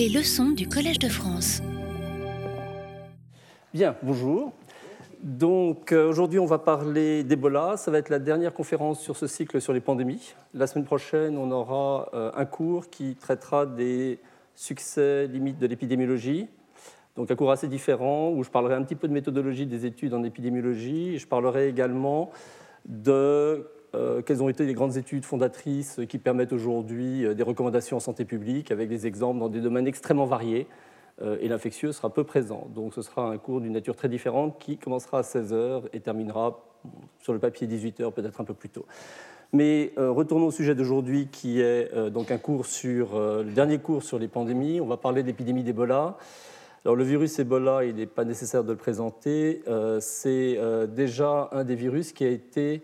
Les leçons du Collège de France. Bien, bonjour. Donc euh, aujourd'hui, on va parler d'Ebola. Ça va être la dernière conférence sur ce cycle sur les pandémies. La semaine prochaine, on aura euh, un cours qui traitera des succès limites de l'épidémiologie. Donc un cours assez différent où je parlerai un petit peu de méthodologie des études en épidémiologie. Je parlerai également de euh, quelles ont été les grandes études fondatrices qui permettent aujourd'hui des recommandations en santé publique avec des exemples dans des domaines extrêmement variés. Euh, et l'infectieux sera peu présent. Donc ce sera un cours d'une nature très différente qui commencera à 16h et terminera sur le papier 18h, peut-être un peu plus tôt. Mais euh, retournons au sujet d'aujourd'hui qui est euh, donc un cours sur le dernier cours sur les pandémies. On va parler d'épidémie d'Ebola. Alors le virus Ebola, il n'est pas nécessaire de le présenter. c'est déjà un des virus qui a été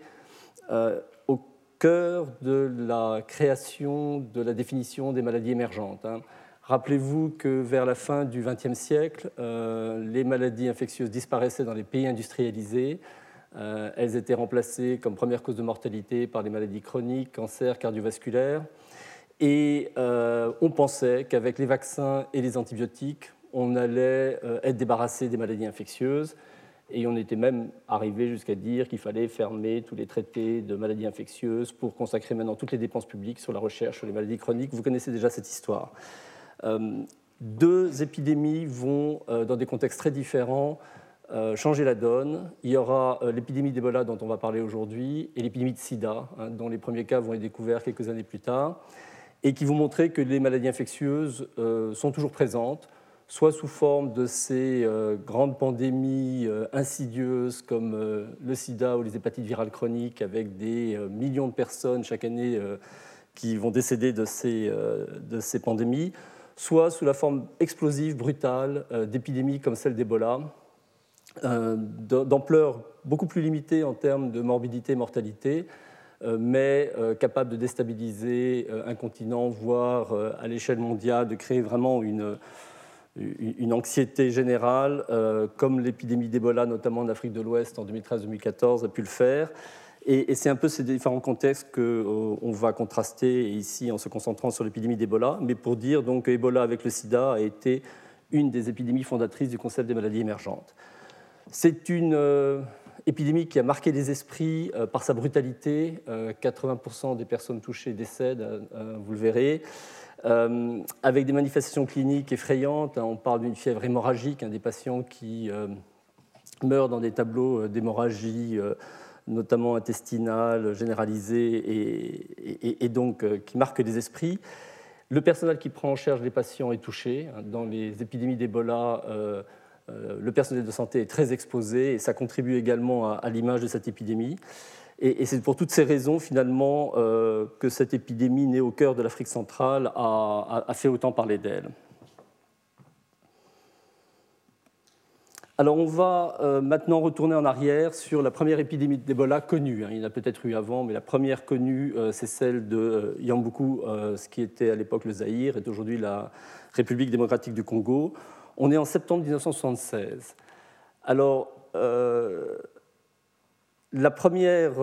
au cœur de la création de la définition des maladies émergentes. Hein. Rappelez-vous que vers la fin du XXe siècle, euh, les maladies infectieuses disparaissaient dans les pays industrialisés. Euh, elles étaient remplacées comme première cause de mortalité par les maladies chroniques, cancers, cardiovasculaires. Et euh, on pensait qu'avec les vaccins et les antibiotiques, on allait être débarrassé des maladies infectieuses. Et on était même arrivé jusqu'à dire qu'il fallait fermer tous les traités de maladies infectieuses pour consacrer maintenant toutes les dépenses publiques sur la recherche sur les maladies chroniques. Vous connaissez déjà cette histoire. Euh, deux épidémies vont, euh, dans des contextes très différents, euh, changer la donne. Il y aura l'épidémie d'Ebola dont on va parler aujourd'hui et l'épidémie de sida, hein, dont les premiers cas vont être découverts quelques années plus tard, et qui vont montrer que les maladies infectieuses sont toujours présentes, soit sous forme de ces grandes pandémies insidieuses comme le sida ou les hépatites virales chroniques, avec des millions de personnes chaque année qui vont décéder de ces, de ces pandémies, soit sous la forme explosive, brutale, euh, d'épidémies comme celle d'Ebola, euh, d'ampleur beaucoup plus limitée en termes de morbidité et mortalité, euh, mais capable de déstabiliser un continent, voire à l'échelle mondiale, de créer vraiment une, une anxiété générale, comme l'épidémie d'Ebola, notamment en Afrique de l'Ouest en 2013-2014, a pu le faire. Et, c'est un peu ces différents contextes qu'on euh, va contraster ici en se concentrant sur l'épidémie d'Ebola, mais pour dire donc que Ebola avec le sida a été une des épidémies fondatrices du concept des maladies émergentes. C'est une euh, épidémie qui a marqué les esprits euh, par sa brutalité. 80% des personnes touchées décèdent, vous le verrez. Avec des manifestations cliniques effrayantes. Hein, on parle d'une fièvre hémorragique, hein, des patients qui meurent dans des tableaux d'hémorragie notamment intestinale, généralisée et, donc euh, qui marque les esprits. Le personnel qui prend en charge les patients est touché. Dans les épidémies d'Ebola, euh, euh, le personnel de santé est très exposé et ça contribue également à, l'image de cette épidémie. Et, c'est pour toutes ces raisons, finalement, que cette épidémie née au cœur de l'Afrique centrale a, fait autant parler d'elle. Alors on va euh, maintenant retourner en arrière sur la première épidémie d'Ebola connue. Hein. Il y en a peut-être eu avant, mais la première connue, euh, c'est celle de euh, Yambuku, ce qui était à l'époque le Zaïre, est aujourd'hui la République démocratique du Congo. On est en septembre 1976. Alors, la première,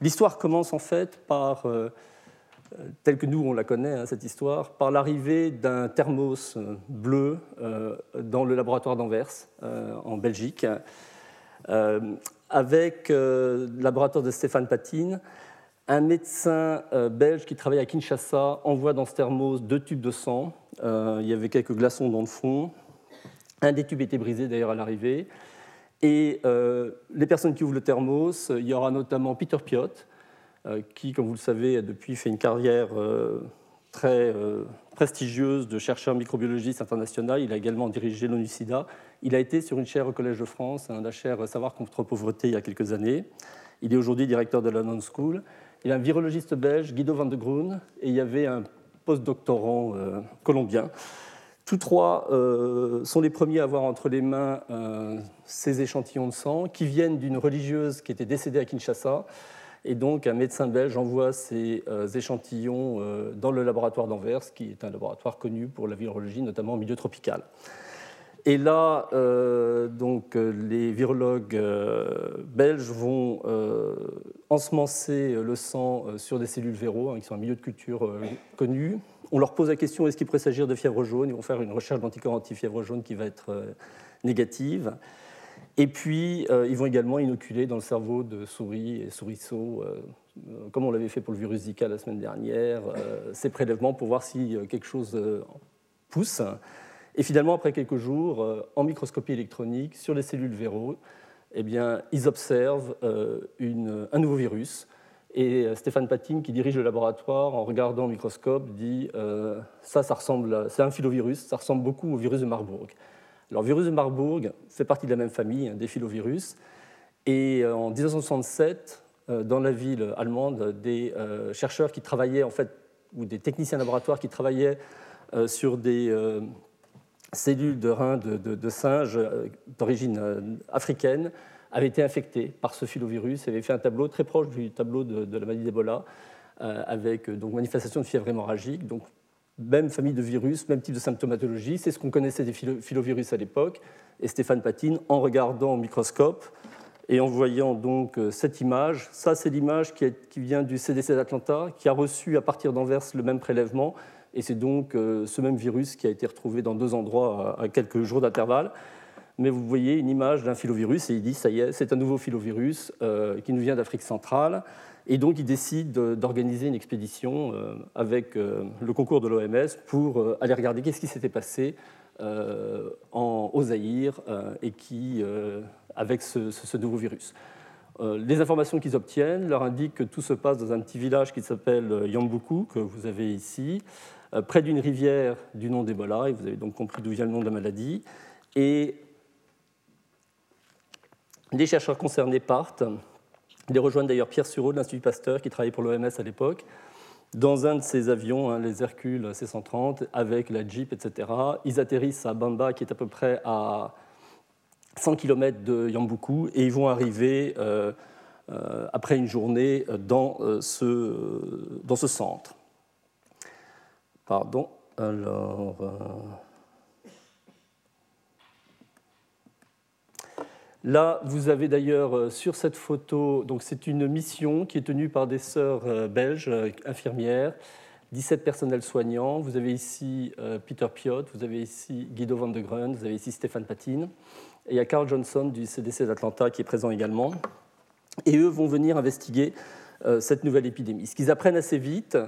l'histoire commence en fait par telle que nous on la connaît, hein, cette histoire, par l'arrivée d'un thermos euh, bleu euh, dans le laboratoire d'Anvers, euh, en Belgique, avec le laboratoire de Stéphane Patine. Un médecin belge qui travaille à Kinshasa envoie dans ce thermos deux tubes de sang. il y avait quelques glaçons dans le fond. Un des tubes était brisé d'ailleurs à l'arrivée. Et les personnes qui ouvrent le thermos, il y aura notamment Peter Piot, euh, qui, comme vous le savez, a depuis fait une carrière euh, très euh, prestigieuse de chercheur microbiologiste international. Il a également dirigé l'ONU-SIDA. Il a été sur une chaire au Collège de France, hein, la chaire Savoir contre pauvreté, il y a quelques années. Il est aujourd'hui directeur de la Non School. Il y a un virologiste belge, Guido van de Groen, et il y avait un postdoctorant colombien. Tous trois sont les premiers à avoir entre les mains ces échantillons de sang qui viennent d'une religieuse qui était décédée à Kinshasa et donc, un médecin belge envoie ces euh, échantillons euh, dans le laboratoire d'Anvers, qui est un laboratoire connu pour la virologie, notamment en milieu tropical. Et là, euh, donc, les virologues belges vont ensemencer le sang sur des cellules véro, hein, qui sont un milieu de culture connu, on leur pose la question est-ce qu'il pourrait s'agir de fièvre jaune? Ils vont faire une recherche d'anticorps anti-fièvre jaune qui va être négative. Et puis, ils vont également inoculer dans le cerveau de souris et souriceaux, comme on l'avait fait pour le virus Zika la semaine dernière, ces prélèvements pour voir si quelque chose pousse. Et finalement, après quelques jours, en microscopie électronique, sur les cellules véro, eh ils observent un nouveau virus et euh, Stéphane Patine, qui dirige le laboratoire, en regardant au microscope, dit euh, ça, ça ressemble, c'est un filovirus, ça ressemble beaucoup au virus de Marburg. Alors, le virus de Marburg fait partie de la même famille hein, des filovirus. Et euh, en 1967, dans la ville allemande, des chercheurs qui travaillaient, en fait, ou des techniciens laboratoires qui travaillaient sur des cellules de reins de, de singes d'origine africaine avait été infecté par ce filovirus et avait fait un tableau très proche du tableau de, la maladie d'Ebola, euh, avec euh, donc manifestation de fièvre hémorragique. Donc, même famille de virus, même type de symptomatologie. C'est ce qu'on connaissait des filovirus à l'époque. Et Stéphane Patine, en regardant au microscope et en voyant donc euh, cette image, ça c'est l'image qui, vient du CDC d'Atlanta, qui a reçu à partir d'Anvers le même prélèvement. Et c'est donc ce même virus qui a été retrouvé dans deux endroits à quelques jours d'intervalle mais vous voyez une image d'un filovirus et il dit ça y est, c'est un nouveau filovirus euh, qui nous vient d'Afrique centrale. Et donc il décide d'organiser une expédition euh, avec euh, le concours de l'OMS pour aller regarder qu'est-ce qui s'était passé en, au Zaïre et qui, avec ce, nouveau virus. les informations qu'ils obtiennent leur indiquent que tout se passe dans un petit village qui s'appelle Yambuku, que vous avez ici, près d'une rivière du nom d'Ebola, et vous avez donc compris d'où vient le nom de la maladie. Et les chercheurs concernés partent. Ils rejoignent d'ailleurs Pierre Sureau de l'Institut Pasteur, qui travaillait pour l'OMS à l'époque, dans un de ces avions, hein, les Hercule C-130, avec la Jeep, etc. Ils atterrissent à Bamba, qui est à peu près à 100 km de Yambuku, et ils vont arriver, euh, euh, après une journée, dans, euh, ce, dans ce centre. Pardon. Alors. Là, vous avez d'ailleurs euh, sur cette photo, donc c'est une mission qui est tenue par des sœurs euh, belges euh, infirmières, 17 personnels soignants. Vous avez ici Peter Piot, vous avez ici Guido van de Grun, vous avez ici Stéphane Patine, et il y a Carl Johnson du CDC d'Atlanta qui est présent également. Et eux vont venir investiguer cette nouvelle épidémie. Ce qu'ils apprennent assez vite,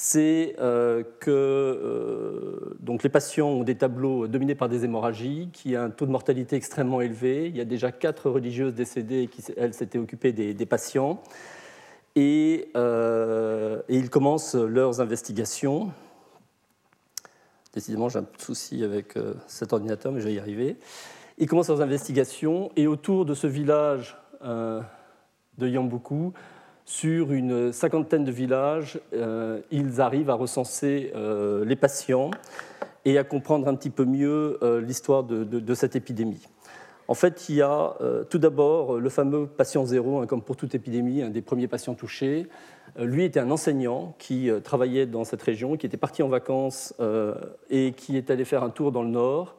c'est euh, que euh, donc les patients ont des tableaux dominés par des hémorragies, qui a un taux de mortalité extrêmement élevé. Il y a déjà quatre religieuses décédées qui, elles, s'étaient occupées des, patients. Et, euh, et, ils commencent leurs investigations. Décidément, j'ai un souci avec cet ordinateur, mais je vais y arriver. Ils commencent leurs investigations, et autour de ce village de Yambuku, sur une cinquantaine de villages, euh, ils arrivent à recenser euh, les patients et à comprendre un petit peu mieux euh, l'histoire de, cette épidémie. En fait, il y a tout d'abord le fameux patient zéro, hein, comme pour toute épidémie, un des premiers patients touchés. lui était un enseignant qui travaillait dans cette région, qui était parti en vacances et qui est allé faire un tour dans le nord.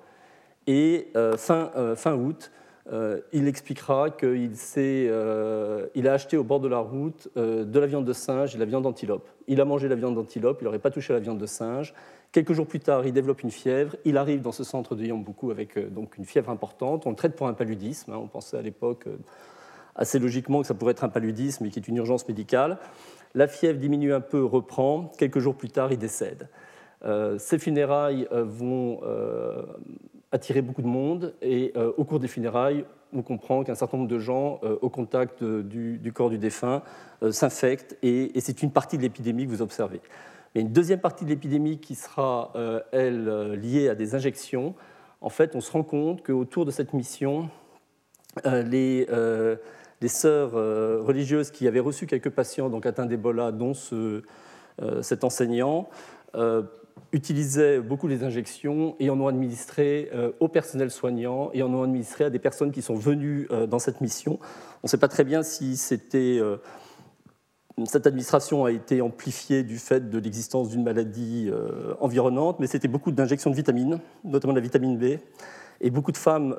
Et fin, fin août, euh, il expliquera qu'il euh, a acheté au bord de la route euh, de la viande de singe et de la viande d'antilope. Il a mangé la viande d'antilope, il n'aurait pas touché la viande de singe. Quelques jours plus tard, il développe une fièvre. Il arrive dans ce centre de Yambuku avec donc une fièvre importante. On le traite pour un paludisme. Hein. On pensait à l'époque assez logiquement que ça pourrait être un paludisme et qui est une urgence médicale. La fièvre diminue un peu, reprend. Quelques jours plus tard, il décède. ces funérailles vont attirer beaucoup de monde et euh, au cours des funérailles, on comprend qu'un certain nombre de gens euh, au contact du, corps du défunt euh, s'infectent et, c'est une partie de l'épidémie que vous observez. Mais une deuxième partie de l'épidémie qui sera, elle, liée à des injections, en fait, on se rend compte qu'autour de cette mission, les, sœurs religieuses qui avaient reçu quelques patients donc atteints d'Ebola, dont ce, cet enseignant, utilisaient beaucoup les injections et en ont administré euh, au personnel soignant et en ont administré à des personnes qui sont venues euh, dans cette mission. On ne sait pas très bien si euh, cette administration a été amplifiée du fait de l'existence d'une maladie environnante, mais c'était beaucoup d'injections de vitamines, notamment de la vitamine B. Et beaucoup de femmes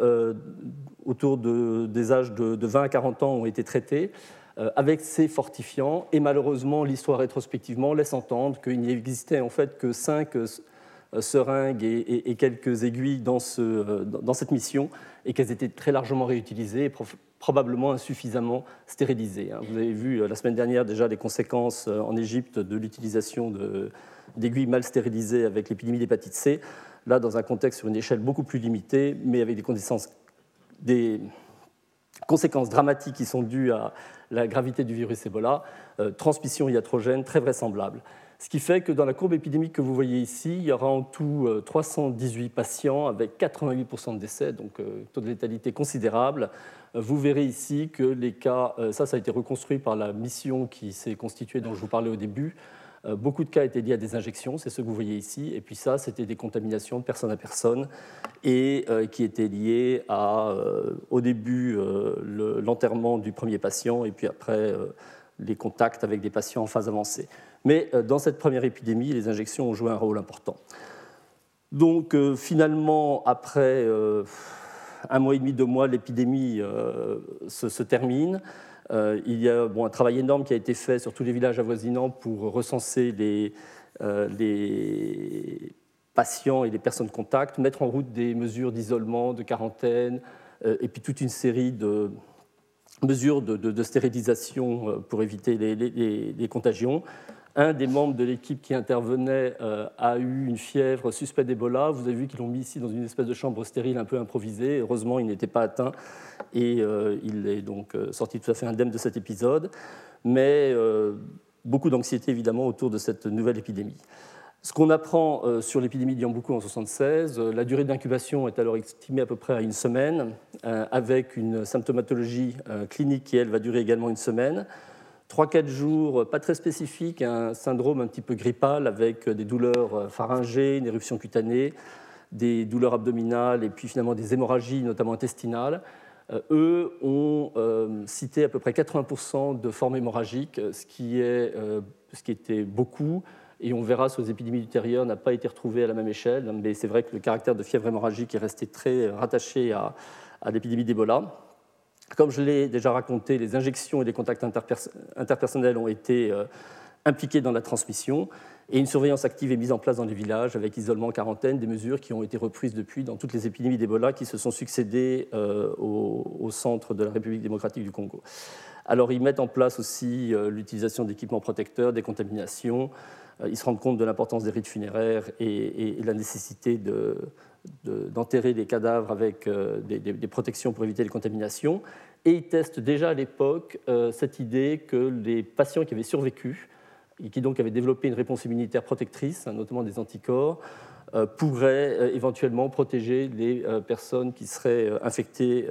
autour de, des âges de, 20 à 40 ans ont été traitées avec ces fortifiants. Et malheureusement, l'histoire rétrospectivement laisse entendre qu'il n'y existait en fait que cinq seringues et, quelques aiguilles dans, ce, dans, cette mission et qu'elles étaient très largement réutilisées et probablement insuffisamment stérilisées. Hein. Vous avez vu la semaine dernière déjà les conséquences en Égypte de l'utilisation d'aiguilles mal stérilisées avec l'épidémie d'hépatite C là dans un contexte sur une échelle beaucoup plus limitée, mais avec des des conséquences dramatiques qui sont dues à la gravité du virus Ebola, euh, transmission iatrogène très vraisemblable. Ce qui fait que dans la courbe épidémique que vous voyez ici, il y aura en tout 318 euh, patients avec 88% de décès, donc euh, taux de létalité considérable. Vous verrez ici que les cas, ça, ça a été reconstruit par la mission qui s'est constituée dont je vous parlais au début, beaucoup de cas étaient liés à des injections, c'est ce que vous voyez ici, et puis ça, c'était des contaminations de personne à personne, et euh, qui étaient liées à, euh, au début, l'enterrement du premier patient, et puis après, les contacts avec des patients en phase avancée. Mais dans cette première épidémie, les injections ont joué un rôle important. Donc finalement, après un mois et demi, deux mois, l'épidémie se, termine. Euh, il y a un travail énorme qui a été fait sur tous les villages avoisinants pour recenser les, euh, patients et les personnes contact, mettre en route des mesures d'isolement, de quarantaine, euh, et puis toute une série de mesures de, stérilisation pour éviter les contagions. Un des membres de l'équipe qui intervenait euh, a eu une fièvre suspecte d'Ebola. Vous avez vu qu'ils l'ont mis ici dans une espèce de chambre stérile un peu improvisée. Heureusement, il n'était pas atteint et euh, il est donc euh, sorti tout à fait indemne de cet épisode. Mais beaucoup d'anxiété évidemment autour de cette nouvelle épidémie. Ce qu'on apprend sur l'épidémie de Yambuku en 1976, la durée d'incubation est alors estimée à peu près à une semaine, avec une symptomatologie clinique qui, elle, va durer également une semaine. 3-4 jours, pas très spécifiques, un syndrome un petit peu grippal avec des douleurs pharyngées, une éruption cutanée, des douleurs abdominales et puis finalement des hémorragies, notamment intestinales. Euh, eux ont euh, cité à peu près 80% de formes hémorragiques, ce qui, est, euh, ce qui était beaucoup. Et on verra sur les épidémies ultérieures n'a pas été retrouvé à la même échelle, mais c'est vrai que le caractère de fièvre hémorragique est resté très rattaché à, à l'épidémie d'Ebola. Comme je l'ai déjà raconté, les injections et les contacts interpersonnels ont été euh, impliqués dans la transmission et une surveillance active est mise en place dans les villages avec isolement, quarantaine, des mesures qui ont été reprises depuis dans toutes les épidémies d'Ebola qui se sont succédées euh, au, centre de la République démocratique du Congo. Alors ils mettent en place aussi euh, l'utilisation d'équipements protecteurs, des contaminations, ils se rendent compte de l'importance des rites funéraires et, et la nécessité de, d'enterrer les cadavres avec euh, des, protections pour éviter les contaminations. Et ils testent déjà à l'époque euh, cette idée que les patients qui avaient survécu et qui donc avaient développé une réponse immunitaire protectrice, hein, notamment des anticorps, euh, pourraient éventuellement protéger les personnes qui seraient infectées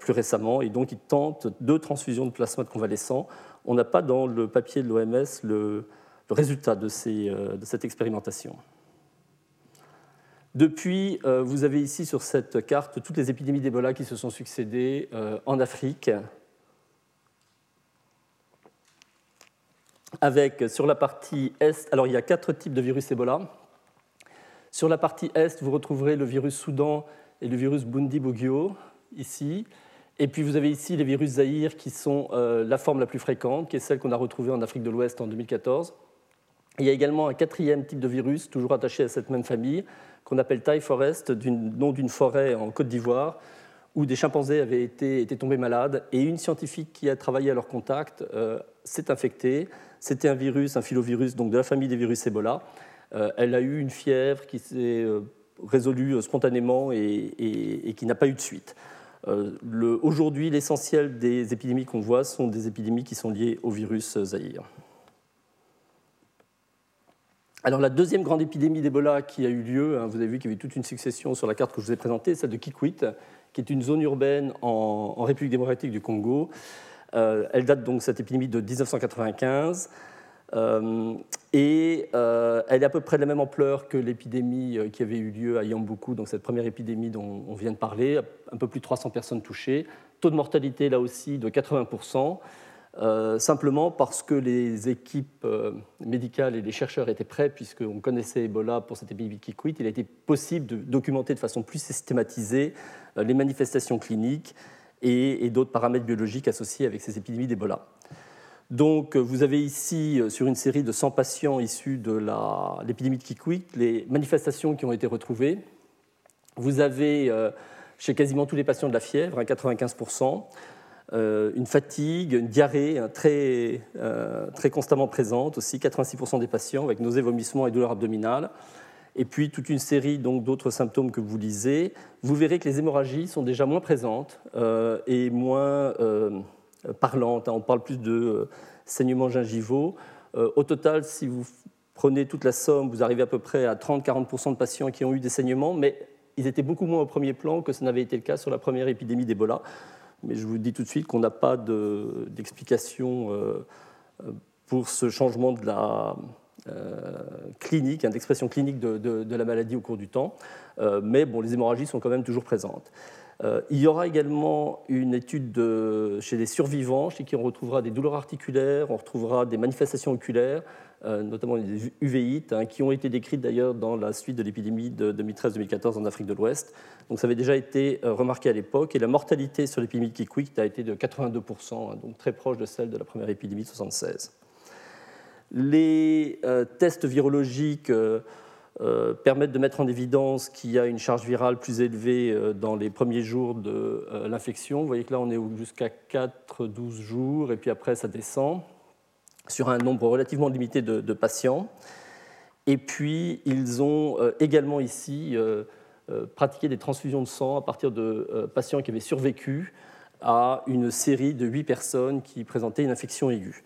plus récemment. Et donc ils tentent deux transfusions de plasma de convalescents. On n'a pas dans le papier de l'OMS le, résultat de cette expérimentation. Depuis, euh, vous avez ici sur cette carte toutes les épidémies d'Ebola qui se sont succédées euh, en Afrique, avec sur la partie est, alors il y a quatre types de virus Ebola. Sur la partie est, vous retrouverez le virus Soudan et le virus Bundi-Bugyo, ici. Et puis vous avez ici les virus Zahir qui sont euh, la forme la plus fréquente, qui est celle qu'on a retrouvée en Afrique de l'Ouest en 2014. Il y a également un quatrième type de virus, toujours attaché à cette même famille, qu'on appelle Thai Forest, nom d'une forêt en Côte d'Ivoire, où des chimpanzés avaient été, tombés malades, et une scientifique qui a travaillé à leur contact euh, s'est infectée. C'était un virus, un filovirus, donc de la famille des virus Ebola. Euh, elle a eu une fièvre qui s'est euh, résolue spontanément et, qui n'a pas eu de suite. Aujourd'hui, l'essentiel des épidémies qu'on voit sont des épidémies qui sont liées au virus Zahir. Alors la deuxième grande épidémie d'Ebola qui a eu lieu, hein, vous avez vu qu'il y avait toute une succession sur la carte que je vous ai présentée, celle de Kikwit, qui est une zone urbaine en, République démocratique du Congo. Euh, elle date donc cette épidémie de 1995 euh, et euh, elle est à peu près de la même ampleur que l'épidémie qui avait eu lieu à Yambuku, donc cette première épidémie dont on vient de parler, un peu plus de 300 personnes touchées, taux de mortalité là aussi de 80 euh, simplement parce que les équipes euh, médicales et les chercheurs étaient prêts, puisqu'on connaissait Ebola pour cette épidémie qui quitte, il a été possible de documenter de façon plus systématisée euh, les manifestations cliniques et, d'autres paramètres biologiques associés avec ces épidémies d'Ebola. Donc, vous avez ici, sur une série de 100 patients issus de l'épidémie de Kikwik, les manifestations qui ont été retrouvées. Vous avez chez quasiment tous les patients de la fièvre, 95%, euh, une fatigue, une diarrhée très, euh, très constamment présente aussi, 86% des patients avec nausées, vomissements et douleurs abdominales. Et puis toute une série d'autres symptômes que vous lisez. Vous verrez que les hémorragies sont déjà moins présentes euh, et moins parlantes. Hein. On parle plus de saignements gingivaux. au total, si vous prenez toute la somme, vous arrivez à peu près à 30-40% de patients qui ont eu des saignements, mais ils étaient beaucoup moins au premier plan que ce n'avait été le cas sur la première épidémie d'Ebola. Mais je vous dis tout de suite qu'on n'a pas d'explication euh, pour ce changement de la euh, clinique, hein, d'expression clinique de, la maladie au cours du temps. Euh, mais bon, les hémorragies sont quand même toujours présentes. il y aura également une étude chez les survivants, chez qui on retrouvera des douleurs articulaires, on retrouvera des manifestations oculaires, euh, notamment les uvéites, hein, qui ont été décrites d'ailleurs dans la suite de l'épidémie de 2013-2014 en Afrique de l'Ouest. Donc ça avait déjà été euh, remarqué à l'époque, et la mortalité sur l'épidémie de Kikwik a été de 82%, hein, donc très proche de celle de la première épidémie de 1976. Les euh, tests virologiques permettent de mettre en évidence qu'il y a une charge virale plus élevée dans les premiers jours de l'infection. Vous voyez que là, on est jusqu'à 4-12 jours, et puis après, ça descend sur un nombre relativement limité de, patients. Et puis, ils ont euh, également ici euh, euh, pratiqué des transfusions de sang à partir de patients qui avaient survécu à une série de huit personnes qui présentaient une infection aiguë.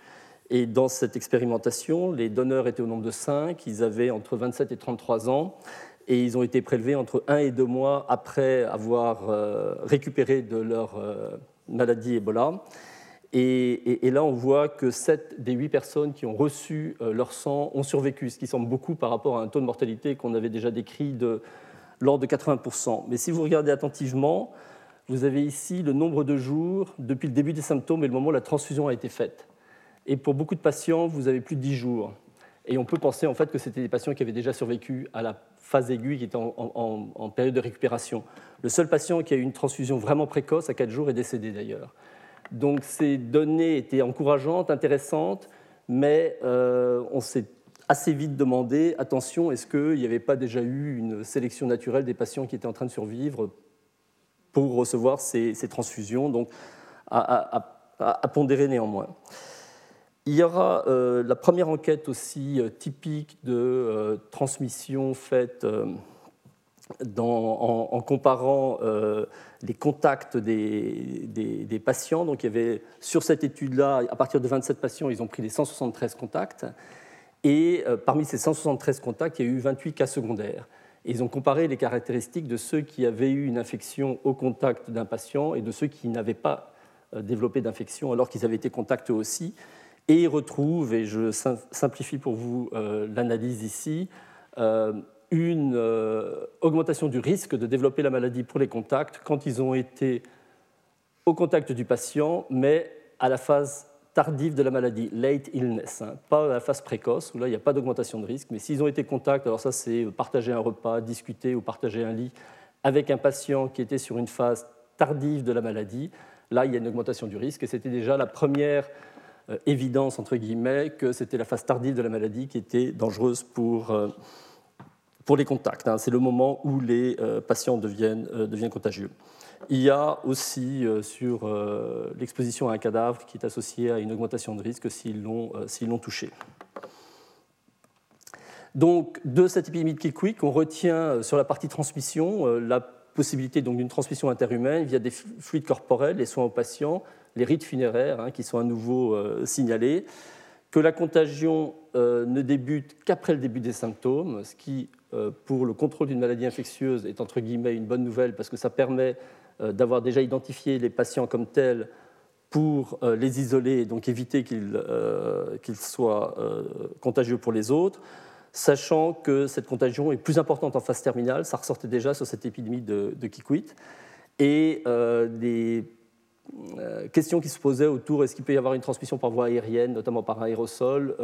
Et dans cette expérimentation, les donneurs étaient au nombre de 5, ils avaient entre 27 et 33 ans, et ils ont été prélevés entre 1 et 2 mois après avoir récupéré de leur maladie Ebola. Et, là, on voit que 7 des 8 personnes qui ont reçu euh, leur sang ont survécu, ce qui semble beaucoup par rapport à un taux de mortalité qu'on avait déjà décrit de l'ordre de 80%. Mais si vous regardez attentivement, vous avez ici le nombre de jours depuis le début des symptômes et le moment où la transfusion a été faite. Et pour beaucoup de patients, vous avez plus de 10 jours. Et on peut penser en fait que c'était des patients qui avaient déjà survécu à la phase aiguë, qui étaient en, en période de récupération. Le seul patient qui a eu une transfusion vraiment précoce, à 4 jours, est décédé d'ailleurs. Donc ces données étaient encourageantes, intéressantes, mais euh, on s'est assez vite demandé, attention, est-ce qu'il n'y avait pas déjà eu une sélection naturelle des patients qui étaient en train de survivre pour recevoir ces, transfusions Donc à, pondérer néanmoins. Il y aura euh, la première enquête aussi euh, typique de transmission faite en, comparant euh, les contacts des, patients. Donc, il sur cette étude-là, à partir de 27 patients, ils ont pris les 173 contacts. Et euh, parmi ces 173 contacts, il y a eu 28 cas secondaires. Et ils ont comparé les caractéristiques de ceux qui avaient eu une infection au contact d'un patient et de ceux qui n'avaient pas euh, développé d'infection alors qu'ils avaient été contactés aussi. Et ils retrouvent, et je simplifie pour vous l'analyse ici, une euh, augmentation du risque de développer la maladie pour les contacts quand ils ont été au contact du patient, mais à la phase tardive de la maladie, late illness, hein, pas à la phase précoce, où là il n'y a pas d'augmentation de risque, mais s'ils ont été contact, alors ça c'est partager un repas, discuter ou partager un lit avec un patient qui était sur une phase tardive de la maladie, là il y a une augmentation du risque, et c'était déjà la première euh, évidence, entre guillemets, que c'était la phase tardive de la maladie qui était dangereuse pour... Euh, pour les contacts. Hein. c'est le moment où les euh, patients deviennent, euh, deviennent, contagieux. Il y a aussi euh, sur l'exposition à un cadavre qui est associée à une augmentation de risque s'ils l'ont touché. Donc, de cette épidémie de Kikwik, on retient sur la partie transmission la possibilité d'une transmission interhumaine via des fluides corporels, les soins aux patients, les rites funéraires hein, qui sont à nouveau signalés, que la contagion ne débute qu'après le début des symptômes, ce qui pour le contrôle d'une maladie infectieuse est entre guillemets une bonne nouvelle parce que ça permet euh, d'avoir déjà identifié les patients comme tels pour euh, les isoler et donc éviter qu'ils soient contagieux pour les autres, sachant que cette contagion est plus importante en phase terminale, ça ressortait déjà sur cette épidémie de, de Kikwit, et les questions qui se posaient autour est-ce qu'il peut y avoir une transmission par voie aérienne, notamment par aérosol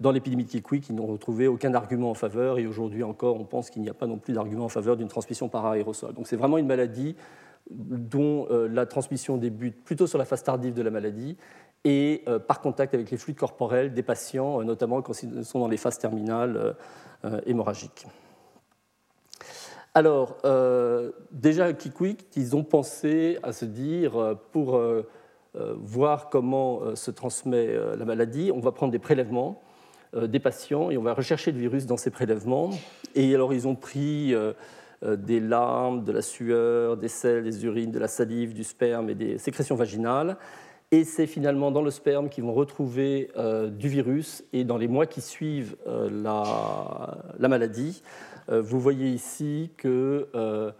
dans l'épidémie de Kikwi, qui n'ont retrouvé aucun argument en faveur, et aujourd'hui encore, on pense qu'il n'y a pas non plus d'argument en faveur d'une transmission par aérosol. Donc c'est vraiment une maladie dont la transmission débute plutôt sur la phase tardive de la maladie et par contact avec les fluides corporels des patients, notamment quand ils sont dans les phases terminales hémorragiques. Alors, euh, déjà à ils ont pensé à se dire, euh, pour euh, voir comment se transmet la maladie, on va prendre des prélèvements des patients et on va rechercher le virus dans ces prélèvements. Et alors, ils ont pris des larmes, de la sueur, des selles, des urines, de la salive, du sperme et des sécrétions vaginales. Et c'est finalement dans le sperme qu'ils vont retrouver du virus. Et dans les mois qui suivent la maladie, vous voyez ici que euh,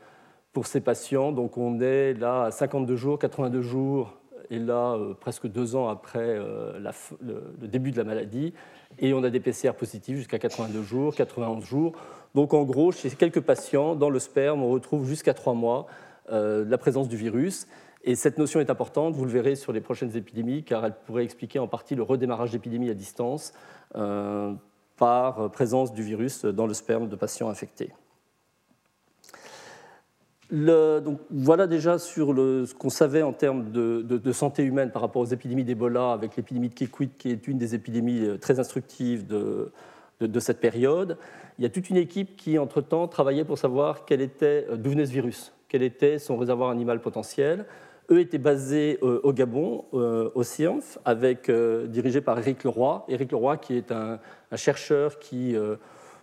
pour ces patients, donc on est là à 52 jours, 82 jours, et là euh, presque deux ans après le, début de la maladie, et on a des PCR positifs jusqu'à 82 jours, 91 jours. Donc en gros, chez quelques patients, dans le sperme, on retrouve jusqu'à trois mois la présence du virus. Et cette notion est importante, vous le verrez sur les prochaines épidémies, car elle pourrait expliquer en partie le redémarrage d'épidémies à distance par présence du virus dans le sperme de patients infectés. donc, voilà déjà sur ce qu'on savait en termes de, santé humaine par rapport aux épidémies d'Ebola, avec l'épidémie de Kikwit, qui est une des épidémies euh, très instructives de, de, cette période. Il y a toute une équipe qui, entre-temps, travaillait pour savoir quel était, euh, d'où venait ce virus, quel était son réservoir animal potentiel. Eux étaient basés euh, au Gabon, euh, au CIENF, avec, euh, dirigé par Éric Leroy. Éric Leroy, qui est un, chercheur qui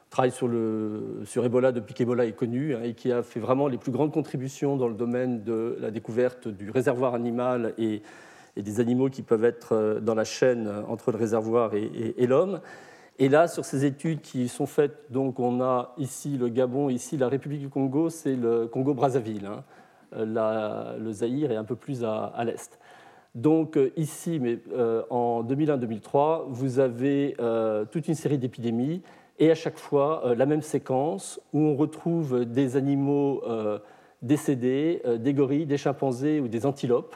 travaille sur, le, sur Ebola depuis qu'Ebola est connu hein, et qui a fait vraiment les plus grandes contributions dans le domaine de la découverte du réservoir animal et, des animaux qui peuvent être dans la chaîne entre le réservoir et, l'homme. Et là, sur ces études qui sont faites, donc on a ici le Gabon, ici la République du Congo, c'est le Congo-Brazzaville. Hein. Euh, le Zaïre est un peu plus à, l'est. Donc euh, ici, mais, euh, en 2001-2003, vous avez toute une série d'épidémies et à chaque fois la même séquence où on retrouve des animaux décédés, des gorilles, des chimpanzés ou des antilopes,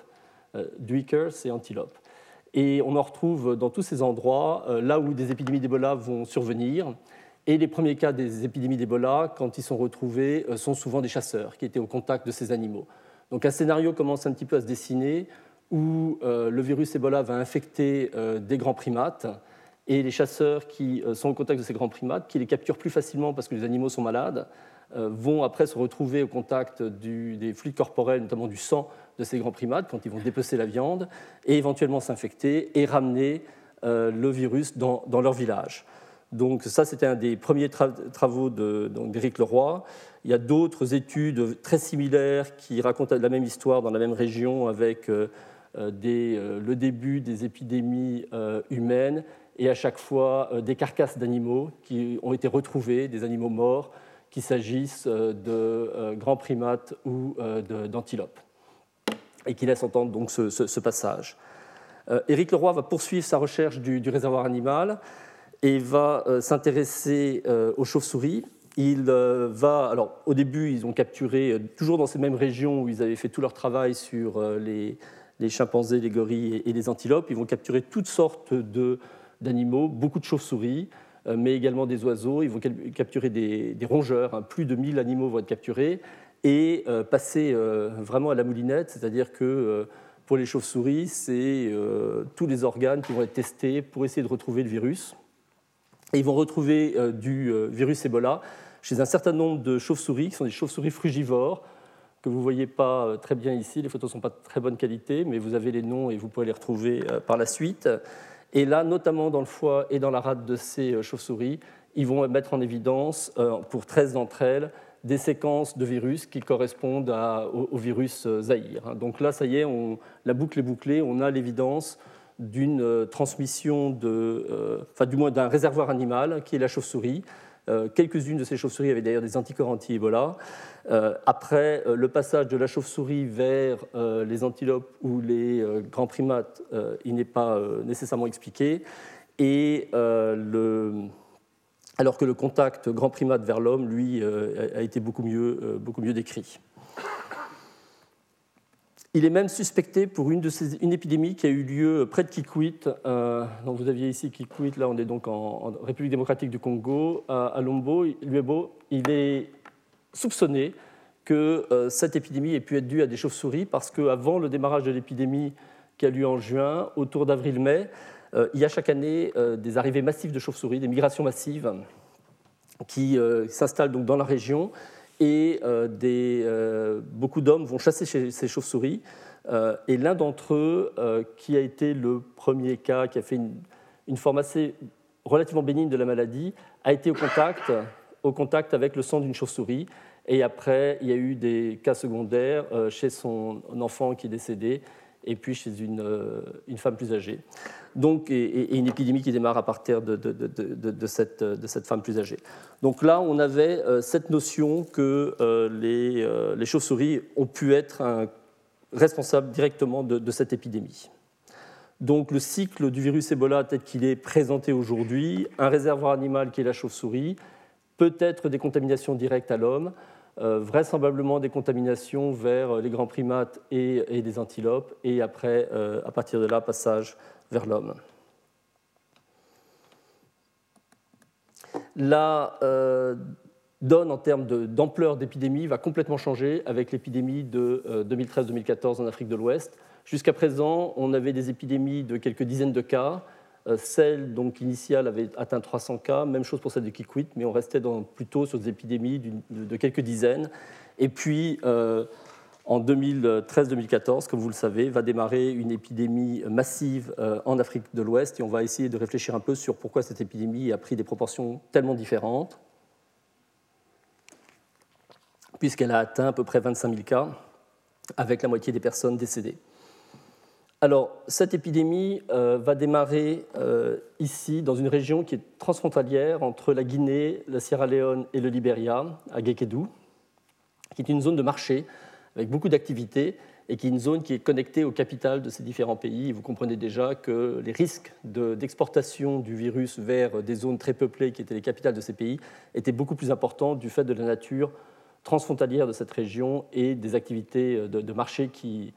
duikers et antilopes. Et on en retrouve dans tous ces endroits, là où des épidémies d'Ebola vont survenir. Et les premiers cas des épidémies d'Ebola, quand ils sont retrouvés, euh, sont souvent des chasseurs qui étaient au contact de ces animaux. Donc un scénario commence un petit peu à se dessiner où euh, le virus Ebola va infecter euh, des grands primates et les chasseurs qui sont au contact de ces grands primates, qui les capturent plus facilement parce que les animaux sont malades, vont après se retrouver au contact des fluides corporels, notamment du sang de ces grands primates, quand ils vont dépecer la viande, et éventuellement s'infecter et ramener le virus dans leur village. Donc ça, c'était un des premiers travaux d'Éric Leroy. Il y a d'autres études très similaires qui racontent la même histoire dans la même région avec euh, euh, euh, le début des épidémies humaines et à chaque fois des carcasses d'animaux qui ont été retrouvées, des animaux morts, qu'il s'agisse de grands primates ou d'antilopes, et qui laissent entendre donc ce, passage. Éric Leroy va poursuivre sa recherche du réservoir animal et va euh, s'intéresser euh, aux chauves-souris. Il euh, va, alors au début, ils ont capturé, toujours dans ces mêmes régions où ils avaient fait tout leur travail sur les, chimpanzés, les gorilles et les antilopes, ils vont capturer toutes sortes d'animaux, beaucoup de chauves-souris, mais également des oiseaux. Ils vont capturer des, rongeurs, hein. plus de 1000 animaux vont être capturés, et passer vraiment à la moulinette, c'est-à-dire que pour les chauves-souris, c'est tous les organes qui vont être testés pour essayer de retrouver le virus. Et ils vont retrouver euh, du euh, virus Ebola chez un certain nombre de chauves-souris, qui sont des chauves-souris frugivores, que vous ne voyez pas euh, très bien ici. Les photos ne sont pas de très bonne qualité, mais vous avez les noms et vous pouvez les retrouver par la suite. Et là, notamment dans le foie et dans la rate de ces chauves-souris, ils vont mettre en évidence, pour 13 d'entre elles, des séquences de virus qui correspondent au, virus Zahir. Donc là, ça y est, on, la boucle est bouclée, on a l'évidence d'une euh, transmission, de, euh, enfin du moins d'un réservoir animal qui est la chauve-souris. Euh, quelques-unes de ces chauves-souris avaient d'ailleurs des anticorps anti-Ebola. après le passage de la chauve-souris vers les antilopes ou les grands primates, il n'est pas nécessairement expliqué. Et alors que le contact grand primate vers l'homme, lui, a été beaucoup mieux, beaucoup mieux décrit. Il est même suspecté pour une, de ces, une épidémie qui a eu lieu près de Kikwit. Euh, donc vous aviez ici Kikwit, là on est donc en, République démocratique du Congo, à, Lombo, Luebo. Il est soupçonné que euh, cette épidémie ait pu être due à des chauves-souris parce qu'avant le démarrage de l'épidémie qui a lieu en juin, autour d'avril-mai, euh, il y a chaque année des arrivées massives de chauves-souris, des migrations massives qui s'installent donc dans la région et euh, euh, beaucoup d'hommes vont chasser ces chauves-souris. Euh, et l'un d'entre eux, qui a été le premier cas, qui a fait une, forme assez relativement bénigne de la maladie, a été au contact, au contact avec le sang d'une chauve-souris. Et après, il y a eu des cas secondaires chez son enfant qui est décédé et puis chez une, une femme plus âgée. Donc, et, une épidémie qui démarre à partir de, cette, femme plus âgée. Donc là, on avait euh, cette notion que euh, les, euh, les chauves-souris ont pu être responsables directement de, cette épidémie. Donc le cycle du virus Ebola tel qu'il est présenté aujourd'hui, un réservoir animal qui est la chauve-souris, peut-être des contaminations directes à l'homme, vraisemblablement des contaminations vers les grands primates et, et des antilopes, et après, à partir de là, passage vers l'homme. La euh, donne en termes d'ampleur d'épidémie va complètement changer avec l'épidémie de 2013-2014 euh, en Afrique de l'Ouest. Jusqu'à présent, on avait des épidémies de quelques dizaines de cas. Euh, celle donc, initiale avait atteint 300 cas, même chose pour celle de Kikwit, mais on restait plutôt sur des épidémies de, quelques dizaines. Et puis, en 2013-2014, comme vous le savez, va démarrer une épidémie massive euh, en Afrique de l'Ouest et on va essayer de réfléchir un peu sur pourquoi cette épidémie a pris des proportions tellement différentes, puisqu'elle a atteint à peu près 25 000 cas, avec la moitié des personnes décédées. Alors, cette épidémie euh, va démarrer euh, ici, dans une région qui est transfrontalière entre la Guinée, la Sierra Leone et le Libéria, à Gekedou, qui est une zone de marché avec beaucoup d'activités et qui est une zone qui est connectée au capital de ces différents pays. vous comprenez déjà que les risques d'exportation du virus vers des zones très peuplées qui étaient les capitales de ces pays étaient beaucoup plus importants du fait de la nature transfrontalière de cette région et des activités de, marché euh,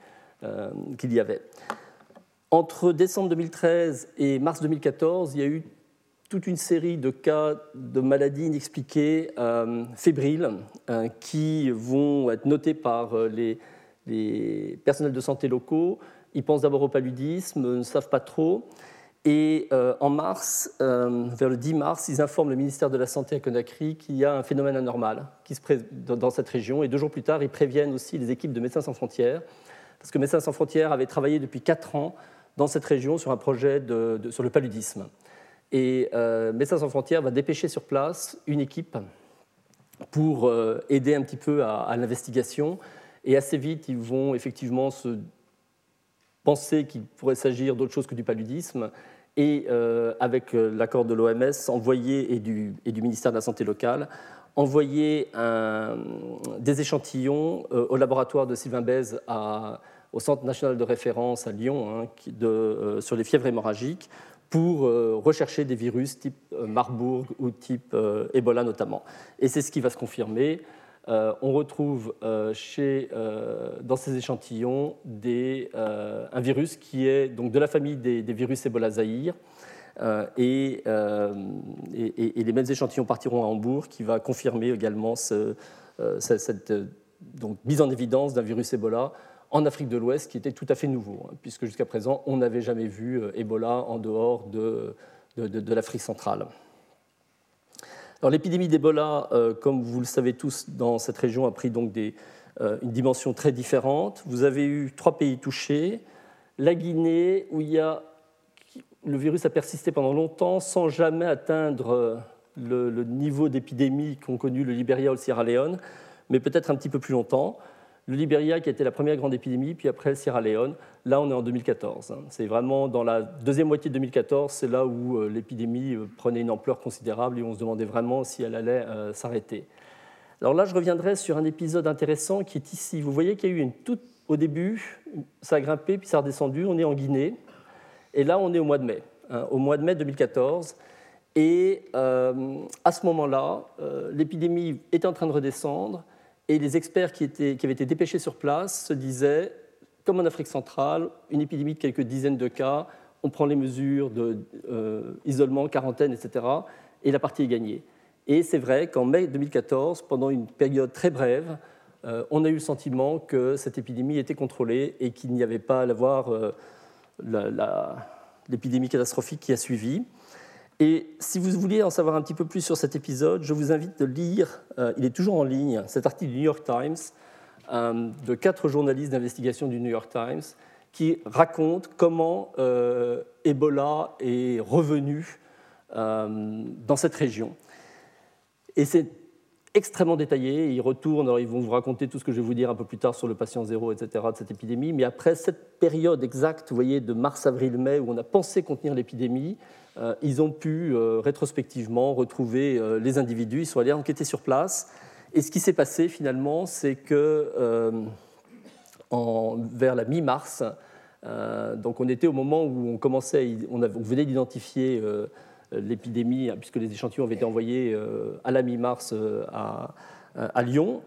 qu'il y avait. Entre décembre 2013 et mars 2014, il y a eu toute une série de cas de maladies inexpliquées euh, fébriles euh, qui vont être notés par euh, les, les, personnels de santé locaux. Ils pensent d'abord au paludisme, ne savent pas trop. Et en mars, vers le 10 mars, ils informent le ministère de la Santé à Conakry qu'il y a un phénomène anormal qui se dans cette région. Et deux jours plus tard, ils préviennent aussi les équipes de Médecins sans frontières, parce que Médecins sans frontières avait travaillé depuis quatre ans dans cette région sur un projet sur le paludisme. Et euh, Médecins sans frontières va dépêcher sur place une équipe pour euh, aider un petit peu à, l'investigation. Et assez vite, ils vont effectivement se penser qu'il pourrait s'agir d'autre chose que du paludisme. Et euh, avec l'accord de l'OMS envoyer, et du, ministère de la Santé locale, envoyer des échantillons au laboratoire de Sylvain Bèze au Centre national de référence à Lyon hein, de, sur les fièvres hémorragiques pour euh, rechercher des virus type euh, Marburg ou type euh, Ebola notamment. Et c'est ce qui va se confirmer. on retrouve chez, dans ces échantillons des, un virus qui est donc de la famille des, virus Ebola Zahir. Et, et, les mêmes échantillons partiront à Hambourg, qui va confirmer également ce, cette mise en évidence d'un virus Ebola en Afrique de l'Ouest qui était tout à fait nouveau, hein, puisque jusqu'à présent, on n'avait jamais vu euh, Ebola en dehors de, l'Afrique centrale. Alors, l'épidémie d'Ebola, euh, comme vous le savez tous, dans cette région a pris donc euh, une dimension très différente. Vous avez eu trois pays touchés. La Guinée, où le virus a persisté pendant longtemps sans jamais atteindre le, le niveau d'épidémie qu'ont connu le Libéria ou le Sierra Leone, mais peut-être un petit peu plus longtemps le Libéria qui a été la première grande épidémie, puis après Sierra Leone. Là, on est en 2014. Hein. C'est vraiment dans la deuxième moitié de 2014, c'est là où euh, l'épidémie euh, prenait une ampleur considérable et on se demandait vraiment si elle allait euh, s'arrêter. Alors là, je reviendrai sur un épisode intéressant qui est ici. Vous voyez qu'il y a eu une toute au début, ça a grimpé, puis ça a redescendu. On est en Guinée. Et là, on est au mois de mai, hein, au mois de mai 2014. Et à ce moment-là, l'épidémie était en train de redescendre. Et les experts qui, avaient été dépêchés sur place se disaient comme en Afrique centrale, une épidémie de quelques dizaines de cas, on prend les mesures d'isolement, quarantaine, etc., et la partie est gagnée. Et c'est vrai qu'en mai 2014, pendant une période très brève, euh, on a eu le sentiment que cette épidémie était contrôlée et qu'il n'y avait pas à l'avoir euh, l'épidémie catastrophique qui a suivi. Et si vous vouliez en savoir un petit peu plus sur cet épisode, je vous invite de lire, euh, il est toujours en ligne, cet article du New York Times, de quatre journalistes d'investigation du New York Times, qui racontent comment Ebola est revenu dans cette région. Et c'est extrêmement détaillé. Ils retournent, ils vont vous raconter tout ce que je vais vous dire un peu plus tard sur le patient zéro, etc., de cette épidémie. Mais après cette période exacte, vous voyez, de mars, avril, mai, où on a pensé contenir l'épidémie, euh, ils ont pu euh, rétrospectivement retrouver euh, les individus. Ils sont allés enquêter sur place. Et ce qui s'est passé finalement, c'est que vers la mi-mars, donc on était au moment où on commençait, on, venait d'identifier euh, l'épidémie, hein, puisque les échantillons avaient été envoyés euh, à la mi-mars euh, à, Lyon,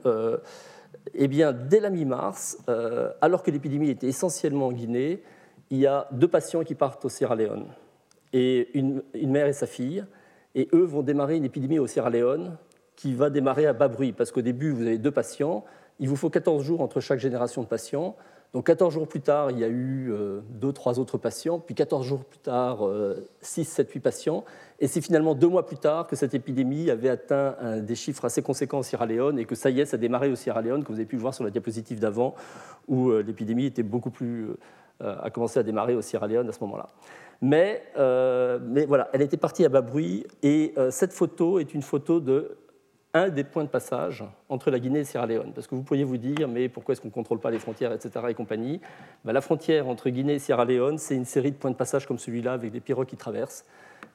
eh bien, dès la mi-mars, alors que l'épidémie était essentiellement en Guinée, il y a deux patients qui partent au Sierra Leone, et une, mère et sa fille, et eux vont démarrer une épidémie au Sierra Leone qui va démarrer à bas bruit, parce qu'au début, vous avez deux patients, il vous faut 14 jours entre chaque génération de patients, donc 14 jours plus tard, il y a eu euh, deux, trois autres patients, puis 14 jours plus tard, 6, 7, 8 patients. Et c'est finalement deux mois plus tard que cette épidémie avait atteint des chiffres assez conséquents au Sierra Leone et que ça y est, ça a démarré au Sierra Leone, comme vous avez pu le voir sur la diapositive d'avant, où euh, l'épidémie était beaucoup plus, euh, a commencé à démarrer au Sierra Leone à ce moment-là. Mais, mais voilà, elle était partie à bas bruit et cette photo est une photo de un des points de passage entre la Guinée et Sierra Leone. Parce que vous pourriez vous dire, mais pourquoi est-ce qu'on ne contrôle pas les frontières, etc. et compagnie? Ben, La frontière entre Guinée et Sierra Leone, c'est une série de points de passage comme celui-là, avec des pirogues qui traversent.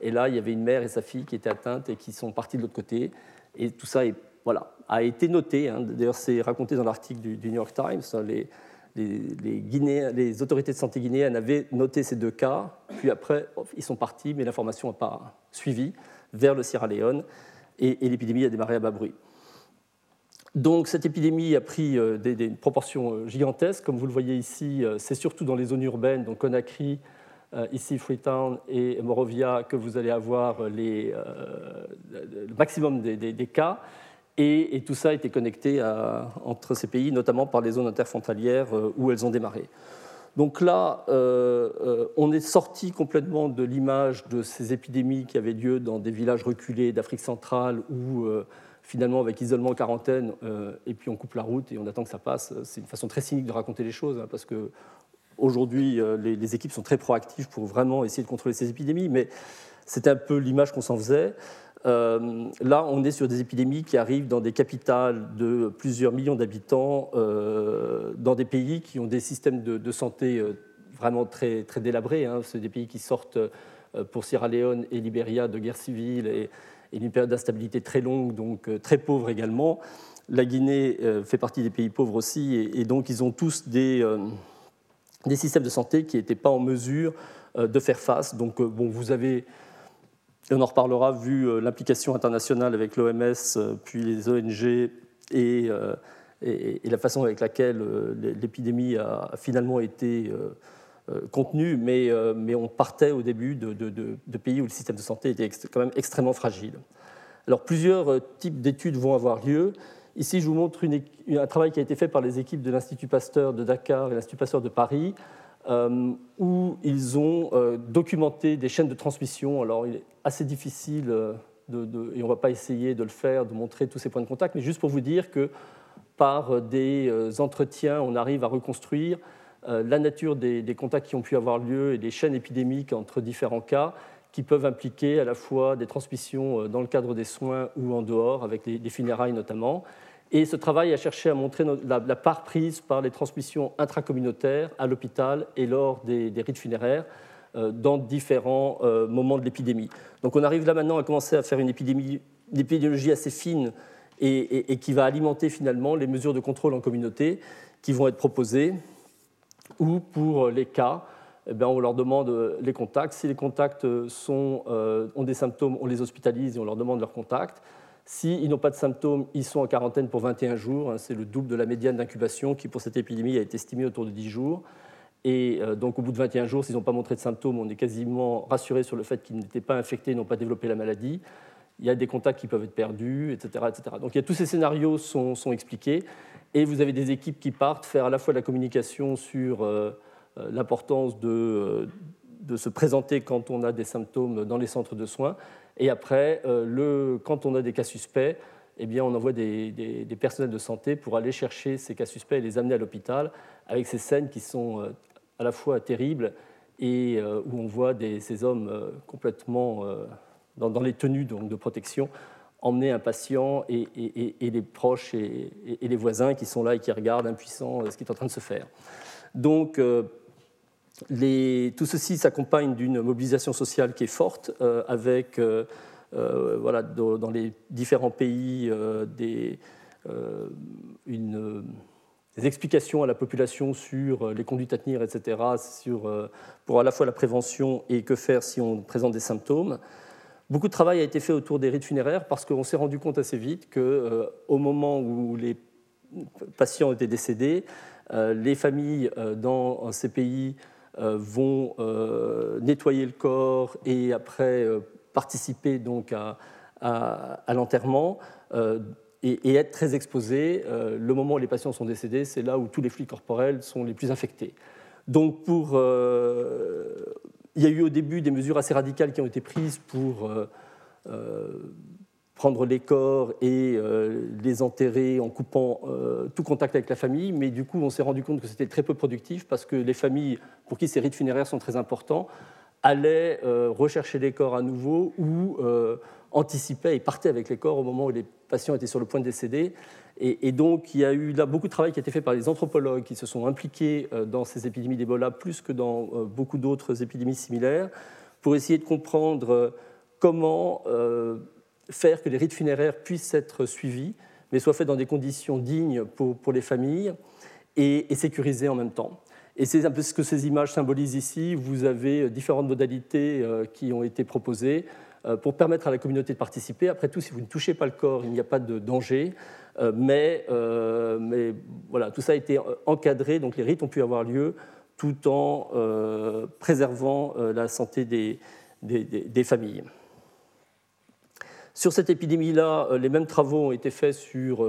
Et là, il y avait une mère et sa fille qui étaient atteintes et qui sont parties de l'autre côté. Et tout ça voilà, a été noté. Hein. D'ailleurs, c'est raconté dans l'article du, New York Times. Les, les, autorités de santé guinéennes avaient noté ces deux cas, puis après, ils sont partis, mais l'information n'a pas suivi vers le Sierra Leone et, l'épidémie a démarré à bas bruit. Donc cette épidémie a pris euh, des, proportions euh, gigantesques, comme vous le voyez ici, euh, c'est surtout dans les zones urbaines, donc Conakry, ici Freetown et Morovia, que vous allez avoir le maximum des, cas. Et, tout ça été connecté entre ces pays, notamment par les zones interfrontalières où elles ont démarré. Donc là, euh, euh, on est sorti complètement de l'image de ces épidémies qui avaient lieu dans des villages reculés d'Afrique centrale où euh, finalement avec isolement, quarantaine, et puis on coupe la route et on attend que ça passe. C'est une façon très cynique de raconter les choses hein, parce que aujourd'hui les, les, équipes sont très proactives pour vraiment essayer de contrôler ces épidémies, mais c'était un peu l'image qu'on s'en faisait. Euh, là, on est sur des épidémies qui arrivent dans des capitales de plusieurs millions d'habitants, euh, dans des pays qui ont des systèmes de, santé euh, vraiment très, très délabrés. Hein. C'est des pays qui sortent pour Sierra Leone et Libéria de guerre civile et, d'une période d'instabilité très longue, donc très pauvre également. La Guinée fait partie des pays pauvres aussi, et, donc ils ont tous des, des systèmes de santé qui n'étaient pas en mesure de faire face. Donc, bon, vous avez on en reparlera vu euh, l'implication internationale avec l'OMS, euh, puis les ONG euh, et, la façon avec laquelle l'épidémie a finalement été contenue, mais, on partait au début de, pays où le système de santé était quand même extrêmement fragile. Alors plusieurs types d'études vont avoir lieu. Ici, je vous montre un travail qui a été fait par les équipes de l'Institut Pasteur de Dakar et l'Institut Pasteur de Paris où ils ont euh, documenté des chaînes de transmission. Alors, il est assez difficile, euh, de, et on ne va pas essayer de le faire, de montrer tous ces points de contact, mais juste pour vous dire que par des entretiens, on arrive à reconstruire la nature des, contacts qui ont pu avoir lieu et des chaînes épidémiques entre différents cas qui peuvent impliquer à la fois des transmissions dans le cadre des soins ou en dehors, avec les funérailles notamment, et ce travail a cherché à montrer la, part prise par les transmissions intracommunautaires à l'hôpital et lors des, rites funéraires euh, dans différents euh, moments de l'épidémie. Donc on arrive là maintenant à commencer à faire une, épidémie, épidémiologie assez fine et, qui va alimenter finalement les mesures de contrôle en communauté qui vont être proposées, ou pour les cas, eh on leur demande les contacts. Si les contacts euh, ont des symptômes, on les hospitalise et on leur demande leurs contacts. S'ils n'ont pas de symptômes, ils sont en quarantaine pour 21 jours. Hein, c'est le double de la médiane d'incubation qui, pour cette épidémie, a été estimée autour de 10 jours. Et euh, donc, au bout de 21 jours, s'ils n'ont pas montré de symptômes, on est quasiment rassuré sur le fait qu'ils n'étaient pas infectés, n'ont pas développé la maladie. Il y a des contacts qui peuvent être perdus, etc. etc. Donc, il y a, tous ces scénarios sont, expliqués. Et vous avez des équipes qui partent faire à la fois la communication sur euh, euh, l'importance de, se présenter quand on a des symptômes dans les centres de soins. Et après, le, quand on a des cas suspects, eh bien, on envoie des, personnels de santé pour aller chercher ces cas suspects et les amener à l'hôpital avec ces scènes qui sont à la fois terrible et euh, où on voit ces hommes euh, complètement euh, dans, les tenues de protection emmener un patient et, les proches et, les voisins qui sont là et qui regardent impuissants ce qui est en train de se faire. Donc, tout ceci s'accompagne d'une mobilisation sociale qui est forte, avec voilà, dans les différents pays des, explications à la population sur euh, les conduites à tenir, etc., euh, pour à la fois la prévention et que faire si on présente des symptômes. Beaucoup de travail a été fait autour des rites funéraires parce qu'on s'est rendu compte assez vite qu'au euh, au moment où les patients étaient décédés, les familles dans ces pays vont nettoyer le corps et après participer donc à, l'enterrement et, être très exposé. Euh, le moment où les patients sont décédés, c'est là où tous les fluides corporels sont les plus infectés. Donc, pour, euh, il y a eu au début des mesures assez radicales qui ont été prises pour euh, prendre les corps et les enterrer en coupant tout contact avec la famille, mais du coup, on s'est rendu compte que c'était très peu productif parce que les familles pour qui ces rites funéraires sont très importants allaient rechercher les corps à nouveau ou anticipaient et partaient avec les corps au moment où les patients étaient sur le point de décéder. Et, donc, il y a eu là beaucoup de travail qui a été fait par les anthropologues qui se sont impliqués euh, dans ces épidémies d'Ebola, plus que dans euh, beaucoup d'autres épidémies similaires, pour essayer de comprendre euh, comment faire que les rites funéraires puissent être suivis, mais soient faits dans des conditions dignes pour, pour les familles et, et sécurisés en même temps. Et c'est un peu ce que ces images symbolisent ici. Vous avez différentes modalités qui ont été proposées. Euh, pour permettre à la communauté de participer. Après tout, si vous ne touchez pas le corps, il n'y a pas de danger. Euh, mais, euh, mais, voilà, tout ça a été encadré, donc les rites ont pu avoir lieu tout en préservant la santé des, des, des, familles. Sur cette épidémie-là, les mêmes travaux ont été faits sur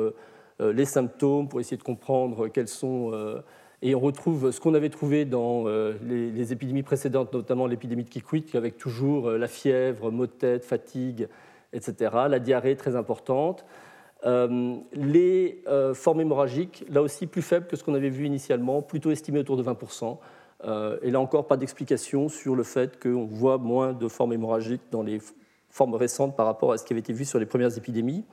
les symptômes pour essayer de comprendre quels sont et on retrouve ce qu'on avait trouvé dans euh, les, épidémies précédentes, notamment l'épidémie de Kikwit, avec toujours euh, la fièvre, maux de tête, fatigue, etc. La diarrhée très importante. Euh, les formes hémorragiques, là aussi plus faibles que ce qu'on avait vu initialement, plutôt estimées autour de 20%. et là encore, pas d'explication sur le fait qu'on voit moins de formes hémorragiques dans les formes récentes par rapport à ce qui avait été vu sur les premières épidémies.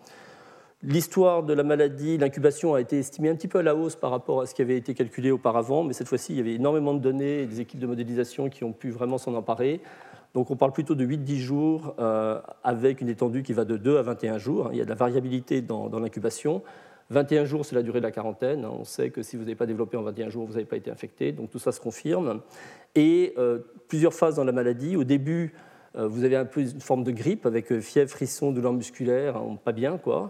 L'histoire de la maladie, l'incubation a été estimée un petit peu à la hausse par rapport à ce qui avait été calculé auparavant, mais cette fois-ci, il y avait énormément de données et des équipes de modélisation qui ont pu vraiment s'en emparer. Donc on parle plutôt de 8-10 jours euh, avec une étendue qui va de 2 à 21 jours. Il y a de la variabilité dans, l'incubation. 21 jours, c'est la durée de la quarantaine. On sait que si vous n'avez pas développé en 21 jours, vous n'avez pas été infecté. Donc tout ça se confirme. Et euh, plusieurs phases dans la maladie. Au début, vous avez un peu une forme de grippe avec fièvre, frisson, douleur musculaire, hein, pas bien quoi.